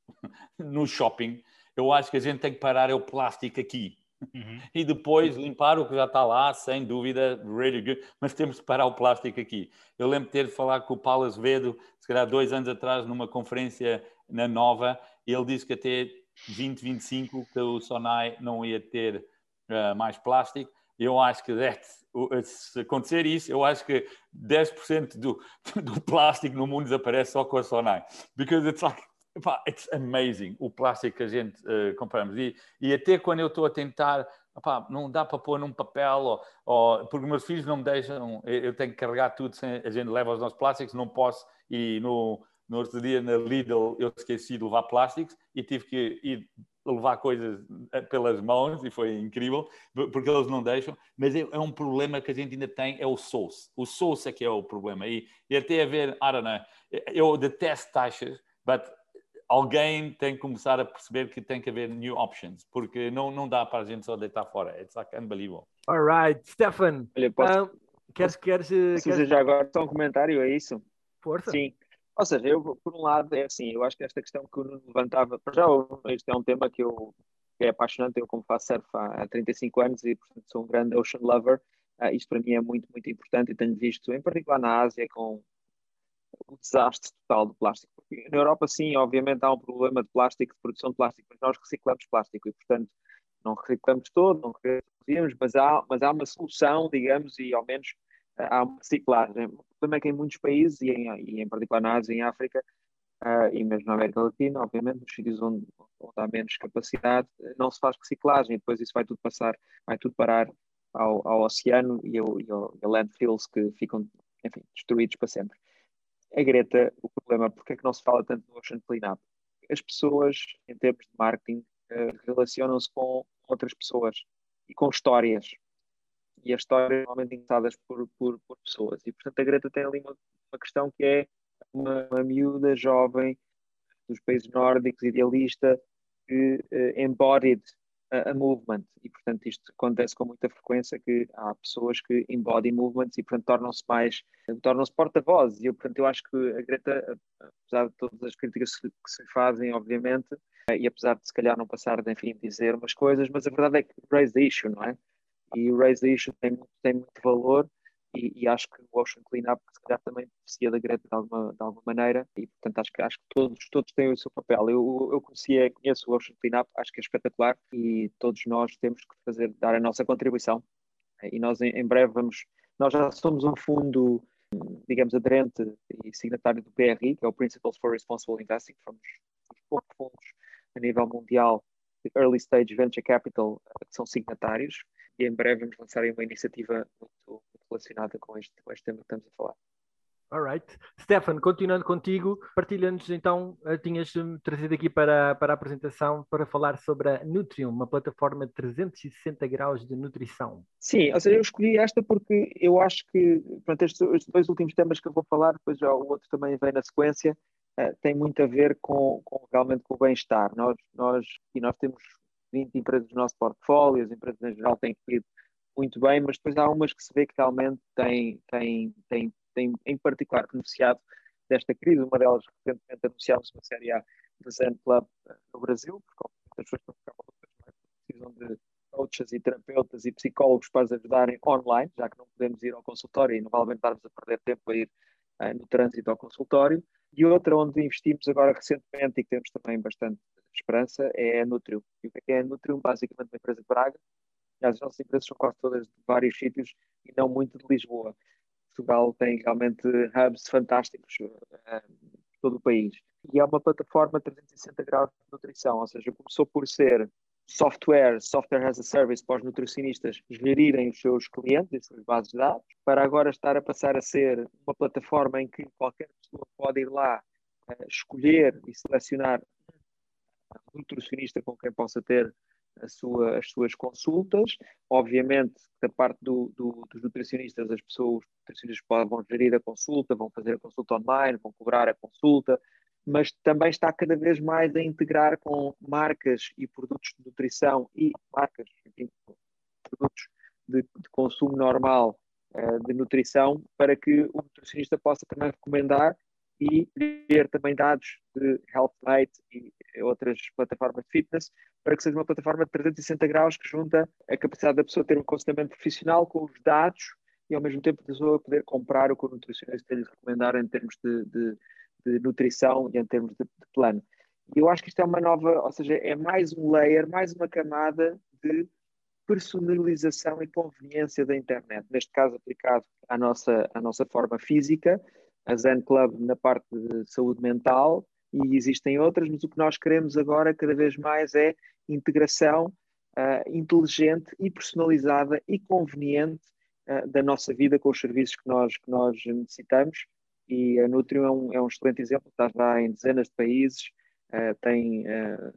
[laughs] no shopping, eu acho que a gente tem que parar é o plástico aqui Uhum. E depois limpar o que já está lá, sem dúvida, really good. Mas temos de parar o plástico aqui. Eu lembro de ter de falar com o Paulo Azevedo, se calhar dois anos atrás, numa conferência na Nova, e ele disse que até 2025 que o Sonai não ia ter uh, mais plástico. Eu acho que se acontecer isso, eu acho que 10% do, [laughs] do plástico no mundo desaparece só com a Sonai. Because it's like Epá, it's amazing o plástico que a gente uh, compramos. E, e até quando eu estou a tentar, epá, não dá para pôr num papel, ou, ou, porque meus filhos não me deixam, eu tenho que carregar tudo, sem, a gente leva os nossos plásticos, não posso. E no, no outro dia na Lidl eu esqueci de levar plásticos e tive que ir levar coisas eh, pelas mãos e foi incrível, porque eles não deixam, mas é, é um problema que a gente ainda tem, é o sauce. O sauce é que é o problema. E, e até a ver, I don't know, eu detesto taxas, but alguém tem que começar a perceber que tem que haver new options, porque não, não dá para a gente só deitar fora. It's like unbelievable. All right, Stefan. Olha, posso, um, queres, queres, queres... já agora só um comentário, é isso? Força. Sim. Ou seja, eu, por um lado, é assim, eu acho que esta questão que o Nuno levantava, já isto é um tema que eu que é apaixonante, eu como faço surf há 35 anos e, portanto, sou um grande ocean lover, uh, isto para mim é muito, muito importante e tenho visto, em particular na Ásia, com o desastre total do plástico. Porque na Europa, sim, obviamente há um problema de plástico, de produção de plástico, mas nós reciclamos plástico e, portanto, não reciclamos todo, não reciclamos, mas há, mas há uma solução, digamos, e ao menos eh, há uma reciclagem. O problema é que em muitos países, e em, e em particular na Ásia e em África, uh, e mesmo na América Latina, obviamente, nos sítios onde, onde há menos capacidade, não se faz reciclagem, e depois isso vai tudo passar, vai tudo parar ao, ao oceano e ao, e ao, ao landfills que ficam, enfim, destruídos para sempre a Greta, o problema, porque é que não se fala tanto no Ocean Cleanup? As pessoas, em termos de marketing, uh, relacionam-se com outras pessoas e com histórias. E as histórias normalmente engraçadas por, por, por, pessoas. E, portanto, a Greta tem ali uma, uma questão que é uma, uma miúda jovem dos países nórdicos, idealista, que uh, embodied a, movement. E portanto isto acontece com muita frequência que há pessoas que embody movements e portanto tornam-se mais tornam-se porta-vozes. E eu, portanto eu acho que a Greta apesar de todas as críticas que, se fazem obviamente e apesar de se calhar não passar de enfim dizer umas coisas mas a verdade é que raise the issue não é? E o raise the issue tem, tem muito valor e, e, acho que o Ocean Cleanup se calhar também beneficia da Greta de alguma, de alguma maneira. E portanto acho que, acho que todos, todos têm o seu papel. Eu, eu conhecia, conheço o Ocean Cleanup, acho que é espetacular. E todos nós temos que fazer, dar a nossa contribuição. E nós em, em breve vamos, nós já somos um fundo digamos, aderente e signatário do PRI, que é o Principles for Responsible Investing, fomos os poucos fundos a nível mundial de Early Stage Venture Capital que são signatários, e em breve vamos lançar uma iniciativa muito relacionada com este, com este tema que estamos a falar. Alright. Stefan, continuando contigo, partilha-nos então, eh, tinhas trazido aqui para, para a apresentação para falar sobre a Nutrium, uma plataforma de 360 graus de nutrição. Sim, ou seja, eu escolhi esta porque eu acho que, pronto, estes, estes dois últimos temas que eu vou falar, depois já o outro também vem na sequência, uh, tem muito a ver com, com realmente com o bem-estar. Nós, nós, e nós temos 20 empresas no nosso portfólio, as empresas em geral têm corrido muito bem, mas depois há umas que se vê que realmente têm, têm, têm têm em particular beneficiado desta crise. Uma delas, recentemente, anunciámos uma série A do Zen Club eh, no Brasil, porque as pessoas precisam de coaches e terapeutas e psicólogos para as ajudarem online, já que não podemos ir ao consultório e não vale a pena estarmos a perder tempo a ir uh, no trânsito ao consultório. E outra onde investimos agora recentemente e que temos também bastante esperança é a Nutrium. E o que é, é a Nutrium? Basicamente uma empresa de Braga. As nossas empresas são quase todas de vários sítios e não muito de Lisboa. Portugal tem realmente hubs fantásticos uh, por todo o país. E é uma plataforma 360 graus de nutrição, ou seja, começou por ser software, software as a service para os nutricionistas gerirem os seus clientes, as suas bases de dados, para agora estar a passar a ser uma plataforma em que qualquer pessoa pode ir lá uh, escolher e selecionar um nutricionista com quem possa ter sua, as suas consultas. Obviamente, da parte do, do, dos nutricionistas, as pessoas, nutricionistas vão gerir a consulta, vão fazer a consulta online, vão cobrar a consulta, mas também está cada vez mais a integrar com marcas e produtos de nutrição e marcas, enfim, produtos de, de consumo normal uh, de nutrição, para que o nutricionista possa também recomendar e ter também dados de HealthMate e outras plataformas de fitness para que seja uma plataforma de 360 graus que junta a capacidade da pessoa ter um aconselhamento profissional com os dados e ao mesmo tempo a pessoa poder comprar o que o nutricionista lhe recomendar em termos de, de, de nutrição e em termos de, de, plano. E eu acho que isto é uma nova, ou seja, é mais um layer, mais uma camada de personalização e conveniência da internet, neste caso aplicado à nossa, à nossa forma física, a Zen Club na parte de saúde mental e existem outras, mas o que nós queremos agora cada vez mais é integração uh, inteligente e personalizada e conveniente uh, da nossa vida com os serviços que nós, que nós necessitamos. E a Nutrium é um, é um excelente exemplo, está já em dezenas de países, uh, tem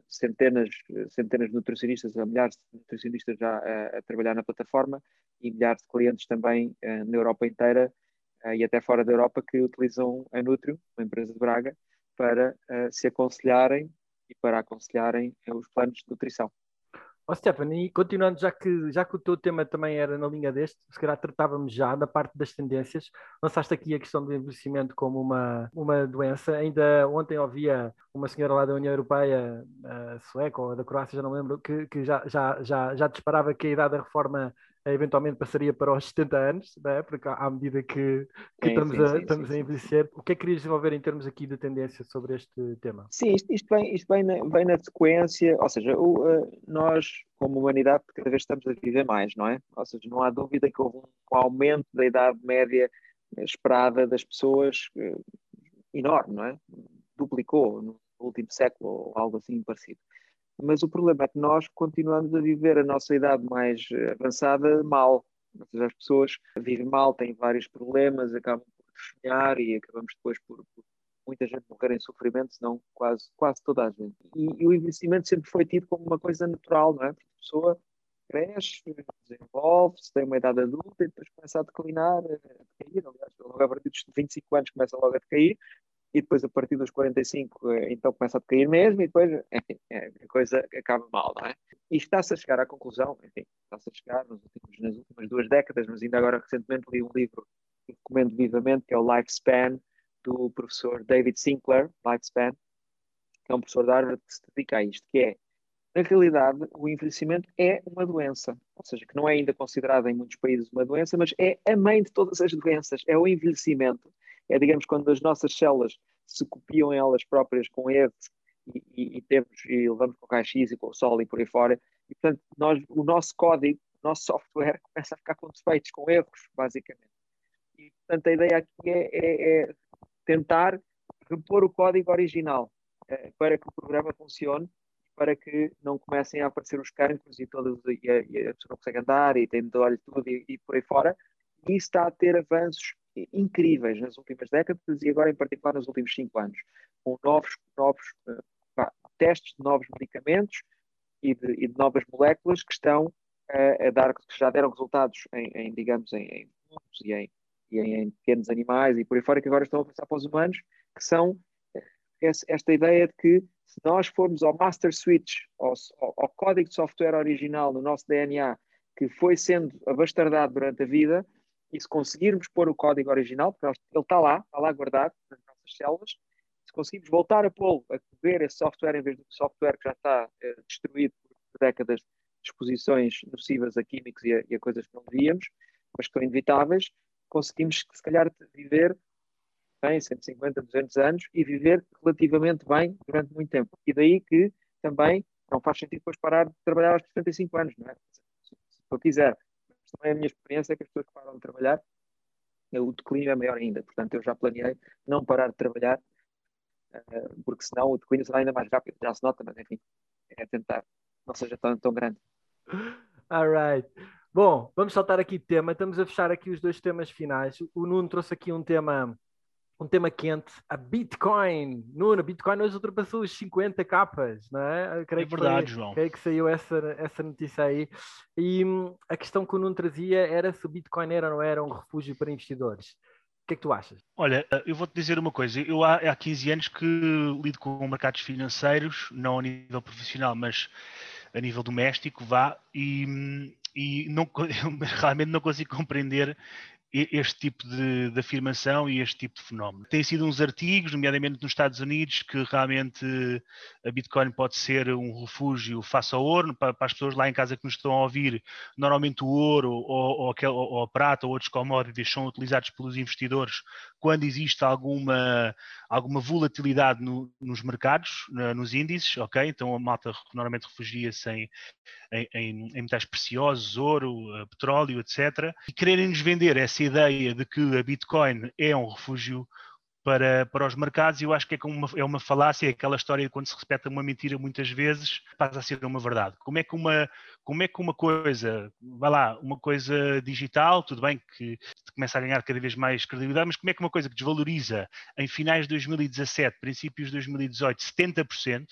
centenas, centenas de nutricionistas, milhares de nutricionistas já a trabalhar na plataforma e milhares de clientes também na Europa inteira e até fora da Europa que utilizam a Nutrium, uma empresa de Braga, para uh, se aconselharem e para aconselharem os planos de nutrição. Oh, e continuando, já que, já que o teu tema também era na linha deste, se calhar tratávamos já da parte das tendências, lançaste aqui a questão do envelhecimento como uma, uma doença. Ainda ontem ouvia uma senhora lá da União Europeia, sueca ou da Croácia, já não lembro, que, que já, já, já, já disparava que a idade da reforma eventualmente passaria para os 70 anos, é? porque à medida que, que sim, estamos, sim, a, sim, estamos a envelhecer. O que é que querias desenvolver em termos aqui de tendência sobre este tema? Sim, isto, isto, vem, isto vem, na, vem na sequência, ou seja, o, uh, nós, como humanidade, cada vez estamos a viver mais, não é? Ou seja, não há dúvida que houve um, um aumento da idade média esperada das pessoas uh, enorme, não é? Duplicou no último século ou algo assim parecido mas o problema é que nós continuamos a viver a nossa idade mais avançada mal. As pessoas vivem mal, têm vários problemas, acabam por definhar e acabamos depois por, por muita gente morrer em sofrimento, senão quase, quase toda a gente. E, e, o envelhecimento sempre foi tido como uma coisa natural, não é? Porque a pessoa cresce, desenvolve-se, tem uma idade adulta e depois começa a declinar, a decair. Aliás, logo a partir dos 25 anos começa logo a decair e depois a partir dos 45 eh, então começa a decair mesmo e depois é, [laughs] a coisa acaba mal, não é? E está-se a chegar à conclusão, enfim, está-se a chegar nos últimos, nas últimas duas décadas, mas ainda agora recentemente li um livro que recomendo vivamente, que é o Lifespan, do professor David Sinclair, Lifespan, que é um professor de Harvard que se dedica a isto, que é, na realidade, o envelhecimento é uma doença, ou seja, que não é ainda considerada em muitos países uma doença, mas é a mãe de todas as doenças, é o envelhecimento é, digamos, quando as nossas células se copiam elas próprias com erros e, e, e temos, e levamos com o raio-x e com o sol e por aí fora, e portanto, nós, o nosso código, o nosso software [laughs] começa a ficar com defeitos, com erros, basicamente. E portanto, a ideia aqui é, é, é tentar repor o código original é, para que o programa funcione para que não comecem a aparecer os cancros e, todos, e, a, e a pessoa não consegue andar e tem de tudo e, e por aí fora. E isso está a ter avanços incríveis nas últimas décadas e agora em particular nos últimos cinco anos, com novos, novos uh, testes de novos medicamentos e de, e de, novas moléculas que estão uh, a dar, que já deram resultados em, em digamos, em, em e em, e em, pequenos animais e por aí fora que agora estão a passar para os humanos, que são eh, esta ideia de que se nós formos ao master switch, ao, ao, código de software original no nosso DNA, que foi sendo abastardado durante a vida, e se conseguirmos pôr o código original, porque ele está lá, está lá guardado nas nossas células, se conseguirmos voltar a pô-lo, a correr esse software em vez do software que já está eh, destruído por décadas de exposições nocivas a químicos e a, e a coisas que não devíamos, mas que são inevitáveis, conseguimos, se calhar, viver 100, 150, 200 anos e viver relativamente bem durante muito tempo. E daí que também não faz sentido depois parar de trabalhar aos 75 anos, não é? Se, eu quiser. Mas também a minha experiência é que as pessoas que param de trabalhar, o declínio é maior ainda. Portanto, eu já planeei não parar de trabalhar, eh, porque senão o declínio será ainda mais rápido. Já se nota, mas enfim, é tentar não seja tão, tão grande. All right. Bom, vamos saltar aqui de tema. Estamos a fechar aqui os dois temas finais. O Nuno trouxe aqui um tema um tema quente, a Bitcoin. Nuno, Bitcoin hoje ultrapassou os 50 capas, não é? Creio é verdade, foi, João. Creio que saiu essa, essa notícia aí. E hum, a questão que o Nuno trazia era se o Bitcoin era ou não era um refúgio para investidores. O que é que tu achas? Olha, eu vou-te dizer uma coisa. Eu há, há 15 anos que lido com mercados financeiros, não a nível profissional, mas a nível doméstico, vá, e, hum, e não, [laughs] realmente não consigo compreender este tipo de, de, afirmação e este tipo de fenómeno. Tem sido uns artigos, nomeadamente nos Estados Unidos, que realmente a Bitcoin pode ser um refúgio face ao ouro. Para, para as pessoas lá em casa que nos estão a ouvir, normalmente o ouro ou, ou, ou, ou a prata ou outros commodities são utilizados pelos investidores quando existe alguma, alguma volatilidade no, nos mercados, nos índices, ok? Então a malta normalmente refugia-se em, em, em, metais preciosos, ouro, eh, petróleo, etc. E quererem nos vender essa ideia de que a Bitcoin é um refúgio para, para os mercados, eu acho que é, uma, é uma falácia, é aquela história de quando se repete uma mentira muitas vezes, passa a ser uma verdade. Como é que uma, como é que uma coisa, vai lá, uma coisa digital, tudo bem que começa a ganhar cada vez mais credibilidade, mas como é que uma coisa que desvaloriza em finais de 2017, princípios de 2018, 70%,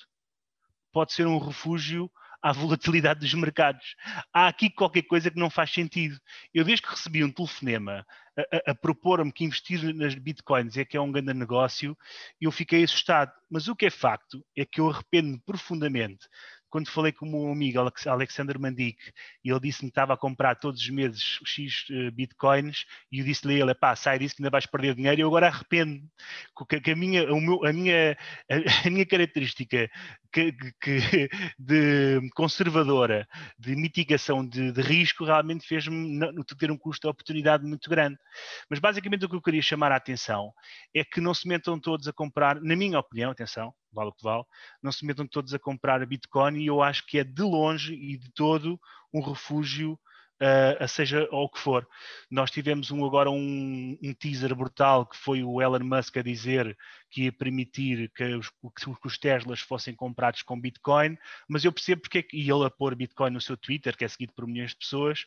pode ser um refúgio à volatilidade dos mercados. Há aqui qualquer coisa que não faz sentido. Eu, desde que recebi um telefonema a, a, a propor-me que investir nas bitcoins é que é um grande negócio, eu fiquei assustado. Mas o que é facto é que eu arrependo profundamente quando falei com o meu amigo Alexander Mandic e ele disse-me que estava a comprar todos os meses X uh, bitcoins e eu disse-lhe ele, pá, sai disso que ainda vais perder dinheiro eu agora arrependo que, a, minha, a, minha, a minha característica que, que, [laughs] de conservadora, de mitigação de, de risco, realmente fez-me ter um custo de oportunidade muito grande. Mas basicamente o que eu queria chamar a atenção é que não se metam todos a comprar, na minha opinião, atenção, vale o que vale, não se metam todos a comprar a Bitcoin e eu acho que é de longe e de todo um refúgio uh, seja o que for. Nós tivemos um, agora um, um, teaser brutal que foi o Elon Musk a dizer que ia permitir que os, que os Teslas fossem comprados com Bitcoin, mas eu percebo porque é que, e ele a pôr Bitcoin no seu Twitter, que é seguido por milhões de pessoas,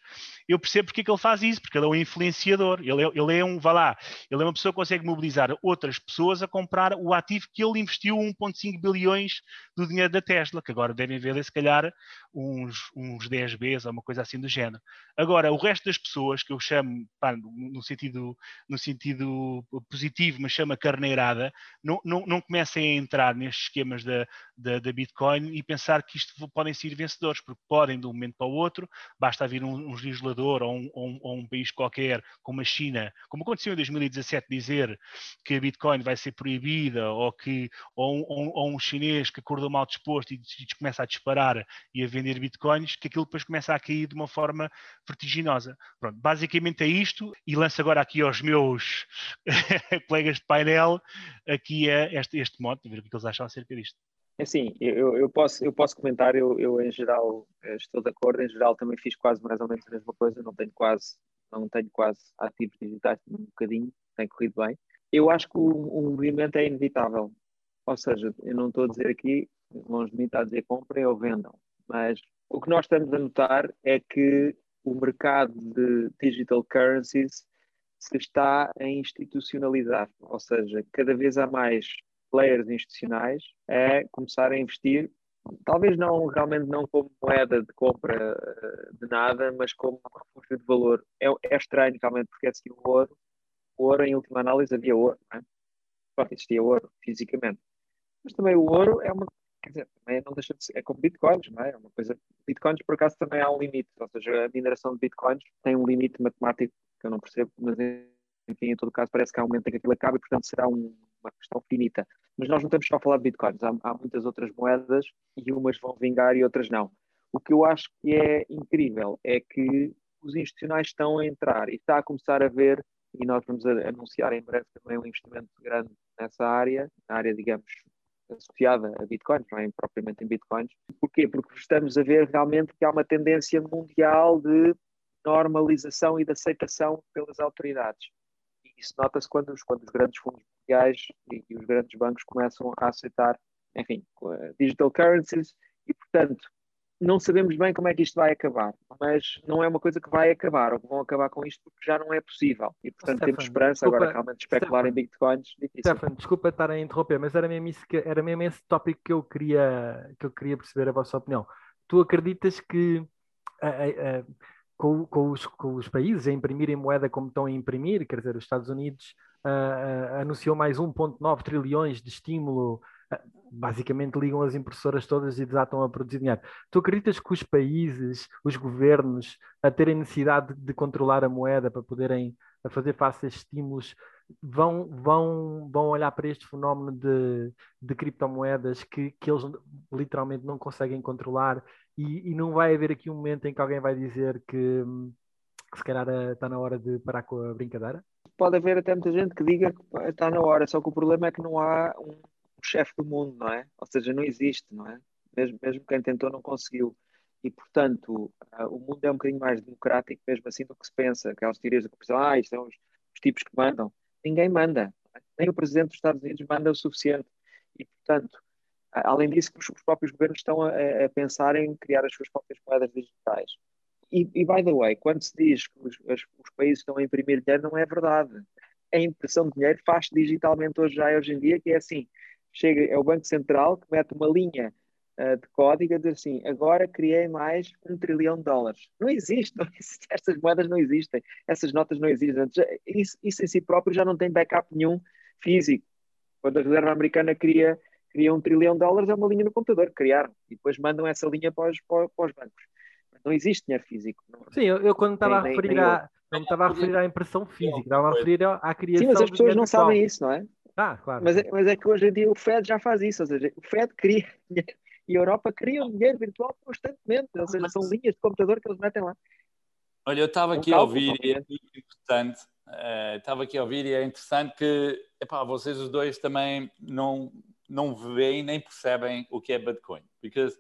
eu percebo porque é que ele faz isso, porque ele é um influenciador, ele é, ele é um, vá lá, ele é uma pessoa que consegue mobilizar outras pessoas a comprar o ativo que ele investiu 1.5 bilhões do dinheiro da Tesla, que agora devem ver se calhar uns, uns 10 vezes ou uma coisa assim do género. Agora, o resto das pessoas, que eu chamo, pá, no, sentido, no sentido positivo, mas chama carneirada, não, não, não comecem a entrar nestes esquemas da, da, da, Bitcoin e pensar que isto podem ser vencedores, porque podem de um momento para o outro, basta vir um, um legislador ou um, ou, ou um, país qualquer, como a China, como aconteceu em 2017, dizer que a Bitcoin vai ser proibida, ou, que, ou, ou um chinês que acordou mal disposto e, e começa a disparar e a vender Bitcoins, que aquilo depois começa a cair de uma forma vertiginosa. Pronto, basicamente é isto, e lanço agora aqui aos meus [laughs] colegas de painel, aqui é este, este modo, ver o que eles acham acerca disto. É assim, eu, eu, posso, eu posso comentar, eu, eu em geral eh, estou de acordo, em geral também fiz quase mais ou menos a mesma coisa, não tenho quase, não tenho quase ativos digitais, um bocadinho, tem corrido bem. Eu acho que o, o movimento é inevitável, ou seja, eu não estou a dizer aqui, longe de mim está a dizer comprem ou vendam, mas o que nós estamos a notar é que o mercado de digital currencies se está a institucionalizar, ou seja, cada vez há mais players institucionais a começar a investir, talvez não realmente não como moeda de compra eh, de nada, mas como refúgio de valor. É, é estranho realmente, porque é assim o ouro, o ouro em última análise havia ouro, não é? Pronto, existia ouro fisicamente. Mas também o ouro é uma quer dizer, também não deixa de ser, é como bitcoins, não é? é uma coisa, bitcoins por acaso também há um limite, ou seja, a mineração de bitcoins tem um limite matemático que eu não percebo, mas enfim, em todo caso parece que há um momento em que aquilo acaba e portanto será um, uma questão finita. Mas nós não estamos só a falar de bitcoins, há, há muitas outras moedas e umas vão vingar e outras não. O que eu acho que é incrível é que os institucionais estão a entrar e está a começar a ver, e nós vamos anunciar em breve também um investimento grande nessa área, na área, digamos, associada a bitcoins, não é propriamente em bitcoins. Porquê? Porque estamos a ver realmente que há uma tendência mundial de normalização e de aceitação pelas autoridades. E isso nota-se quando, quando os, grandes fundos mundiais e, e, os grandes bancos começam a aceitar, enfim, digital currencies e, portanto, não sabemos bem como é que isto vai acabar, mas não é uma coisa que vai acabar, ou que vão acabar com isto porque já não é possível. E portanto Stefan, temos esperança desculpa, agora realmente de especular Stefan, em bitcoins. Stefan, desculpa estar a interromper, mas era mesmo, isso que, era mesmo esse tópico que eu queria, que eu queria perceber a vossa opinião. Tu acreditas que a, a, a, com, com, os, com, os, países a imprimirem moeda como estão a imprimir, quer dizer, os Estados Unidos anunciou mais 1,9 trilhões de estímulo basicamente ligam as impressoras todas e desatam a produzir dinheiro. Tu acreditas que os países, os governos, a terem necessidade de controlar a moeda para poderem a fazer face a estímulos, vão, vão, vão olhar para este fenómeno de, de criptomoedas que, que eles literalmente não conseguem controlar e, e não vai haver aqui um momento em que alguém vai dizer que, que se calhar eh, está na hora de parar com a brincadeira? Pode haver até muita gente que diga que está na hora, só que o problema é que não há um chefe do mundo, não é? Ou seja, não existe, não é? Mesmo, mesmo quem tentou não conseguiu. E, portanto, uh, o mundo é um bocadinho mais democrático, mesmo assim, do que se pensa. Aquelas teorias da corrupção, ah, isto são os, os, tipos que mandam. Ninguém manda. Nem o presidente dos Estados Unidos manda o suficiente. E, portanto, além disso, os, os, próprios governos estão a, a, pensar em criar as suas próprias moedas digitais. E, e by the way, quando se diz que os, os países estão a imprimir dinheiro, não é verdade. A impressão de dinheiro faz digitalmente hoje já, hoje em dia, que é assim, chega, é o Banco Central que mete uma linha uh, de código a dizer assim, agora criei mais um trilhão de dólares. Não existe, [laughs] não existe, estas moedas não existem, essas notas não existem. Isso, isso em si próprio já não tem backup nenhum físico. Quando a Reserva Americana cria, cria um trilhão de dólares, é uma linha no computador criaram e depois mandam essa linha para os, para, para os bancos. Não existe dinheiro físico. Não, Sim, eu, eu quando estava a referir à, não estava a referir à impressão física, estava a referir à criação. Sim, mas as pessoas não sabem isso, não é? Ah, claro. Mas é, mas é que hoje em dia o Fed já faz isso, ou seja, o Fed cria [laughs] dinheiro e a Europa cria dinheiro virtual constantemente, ou seja, são linhas de computador que eles metem lá. Olha, eu estava aqui a ouvir e é muito importante, uh, estava aqui a ouvir e é interessante que, epá, vocês os dois também não, não veem nem percebem o que é Bitcoin, porque uh,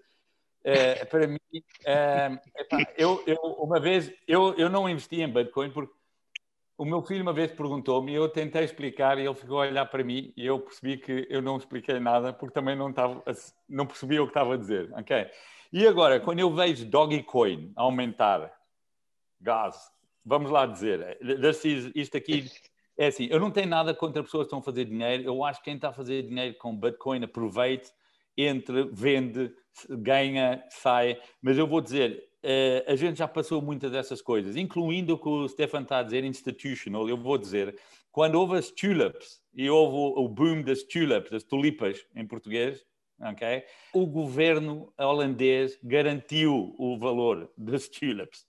[laughs] para mim, uh, epá, eu, eu, uma vez, eu, eu não investi em Bitcoin porque o meu filho uma vez perguntou-me eu tentei explicar e ele ficou a olhar para mim e eu percebi que eu não expliquei nada porque também não, estava, não percebia o que estava a dizer, ok? E agora, quando eu vejo Dogecoin aumentar, gás, vamos lá dizer, isto aqui é assim, eu não tenho nada contra pessoas que estão a fazer dinheiro, eu acho que quem está a fazer dinheiro com Bitcoin aproveite, entre, vende, ganha, sai, mas eu vou dizer, Uh, a gente já passou muitas dessas coisas, incluindo o que o Stefan está a dizer, institutional. Eu vou dizer, quando houve as tulips e houve o boom das tulips, das tulipas em português, ok? O governo holandês garantiu o valor das tulips,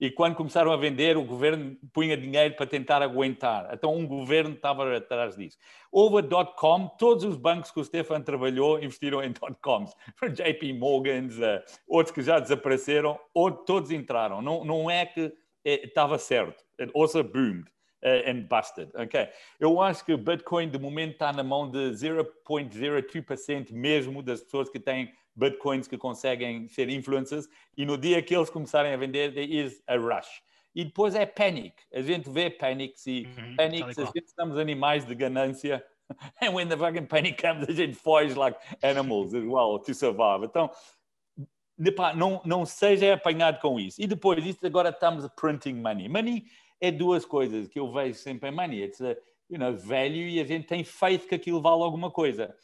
e quando começaram a vender, o governo punha dinheiro para tentar aguentar. Então, um governo estava atrás disso. Houve a dot-com, todos os bancos que o Stefan trabalhou investiram em dot-coms. [laughs] JP Morgans, uh, outros que já desapareceram, ou todos entraram. Não, não é que eh, estava certo. It also boomed uh, and busted. Ok? Eu acho que o Bitcoin de momento está na mão de 0.02% mesmo das pessoas que têm Bitcoins que conseguem ser influencers e no dia que eles começarem a vender, there is a rush. E depois é panic. A gente vê panics e uhum, panics, a gente somos animais de ganância [laughs] and when the fucking penny comes, a gente foge like animals as well to survive. Então, não, não seja apanhado com isso. E depois, isto agora estamos printing money. Money é duas coisas que eu vejo sempre em money. It's a, you know, value e a gente tem faith que aquilo vale alguma coisa.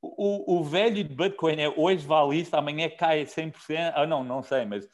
O, o velho de Bitcoin é hoje vale isso, amanhã cai 100%, ah não, não sei, mas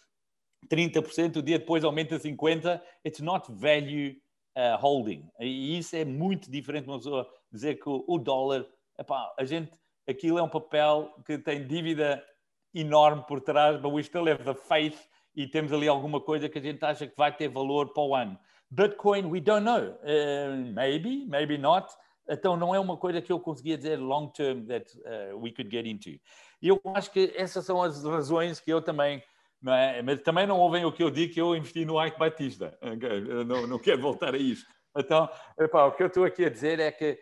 30%, o dia depois aumenta 50%, it's not value uh, holding. E isso é muito diferente de uma pessoa dizer que o, o dólar, epá, a gente, aquilo é um papel que tem dívida enorme por trás, but we still have the faith e temos ali alguma coisa que a gente acha que vai ter valor para o ano. Bitcoin, we don't know. Uh, maybe, maybe not. Então não é uma coisa que eu conseguia dizer long term that uh, we could get into. E eu acho que essas são as razões que eu também é? Mas também não ouvem o que eu digo que eu investi no Ike Batista. Okay? Não, não quero voltar a isso. Então, epá, o que eu estou aqui a dizer é que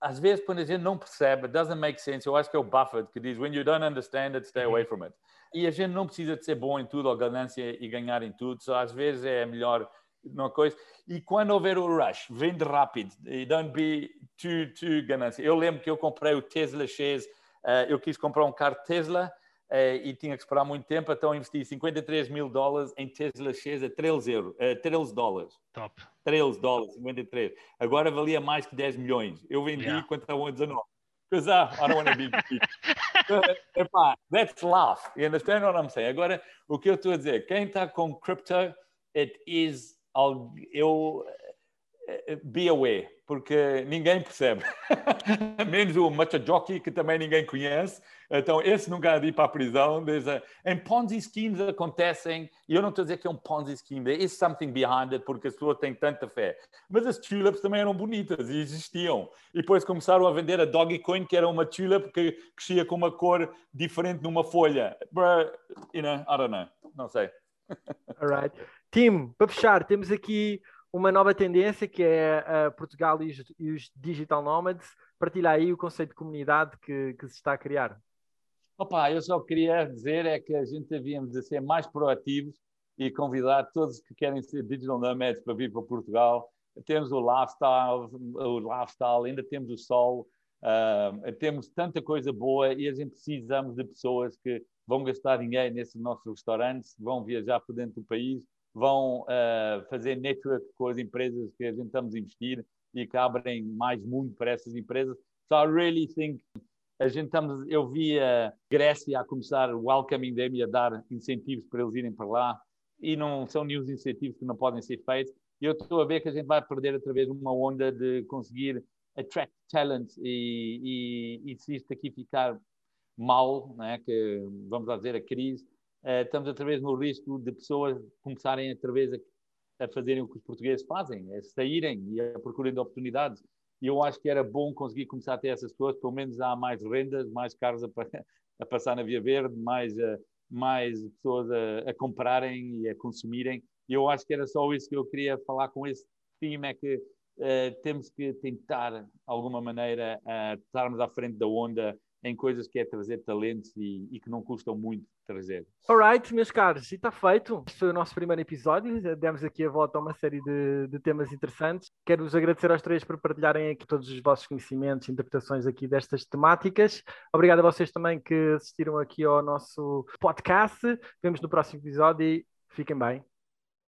às vezes quando a gente não percebe, doesn't make sense, eu acho que é o Buffett que diz, when you don't understand it, stay away from it. E a gente não precisa de ser bom em tudo ou ganância e ganhar em tudo, só às vezes é melhor uma coisa. E quando houver o rush, vende rápido e don't be too, too ganância. Eu lembro que eu comprei o Tesla Shares, uh, eu quis comprar um carro Tesla uh, e tinha que esperar muito tempo, então investi 53 mil dólares em Tesla Shares a 13, euro, uh, 13 dólares. Top. 13 dólares, 53. Agora valia mais que 10 milhões. Eu vendi yeah. quando estava a 19. Because ah, I don't want to be [laughs] Epá, let's laugh. You understand what I'm saying? Agora, o que eu estou a dizer, quem está com crypto, it is, eu, eh, eh, be aware porque ninguém percebe. [laughs] Menos o Machajoki, que também ninguém conhece. Então, esse nunca há de ir para a prisão. A... Em Ponzi schemes acontecem, e eu não estou a dizer que é um Ponzi scheme, there is something behind it, porque as pessoas têm tanta fé. Mas as tulips também eram bonitas e existiam. E depois começaram a vender a Dogecoin, que era uma tulip que crescia com uma cor diferente numa folha. Bruh, you know, I don't know. Não sei. All right. Tim, para fechar, temos aqui uma nova tendência que é uh, Portugal e os, e os, digital nomads. Partilha aí o conceito de comunidade que, que, se está a criar. Opa, eu só queria dizer é que a gente devíamos de ser mais proativos e convidar todos que querem ser digital nomads para vir para Portugal. Temos o lifestyle, o lifestyle ainda temos o sol, uh, temos tanta coisa boa e a gente precisamos de pessoas que vão gastar dinheiro nesses nossos restaurantes, vão viajar por dentro do país vão uh, fazer network com as empresas que a gente estamos a investir e que abrem mais mundo para essas empresas. So I really think a gente estamos, eu vi a Grécia a começar welcoming them e a dar incentivos para eles irem para lá e não são nenhum incentivos que não podem ser feitos. E eu estou a ver que a gente vai perder através de uma onda de conseguir attract talent e, e, e se isto aqui ficar mal, né, que vamos dizer a crise, estamos outra vez no risco de pessoas começarem outra vez a, a fazerem o que os portugueses fazem, é saírem e a procurem de oportunidades. E eu acho que era bom conseguir começar a ter essas pessoas, pelo menos há mais rendas, mais carros a, [laughs] a passar na Via Verde, mais, uh, mais pessoas a, a, comprarem e a consumirem. E eu acho que era só isso que eu queria falar com esse time, é que uh, temos que tentar, de alguma maneira, uh, estarmos à frente da onda em coisas que é trazer talentos e, e que não custam muito trazer. Alright, meus caros, e está feito. Este foi o nosso primeiro episódio. Demos aqui a volta a uma série de, de temas interessantes. Quero-vos agradecer aos três por partilharem aqui todos os vossos conhecimentos e interpretações aqui destas temáticas. Obrigado a vocês também que assistiram aqui ao nosso podcast. Vemos no próximo episódio e fiquem bem.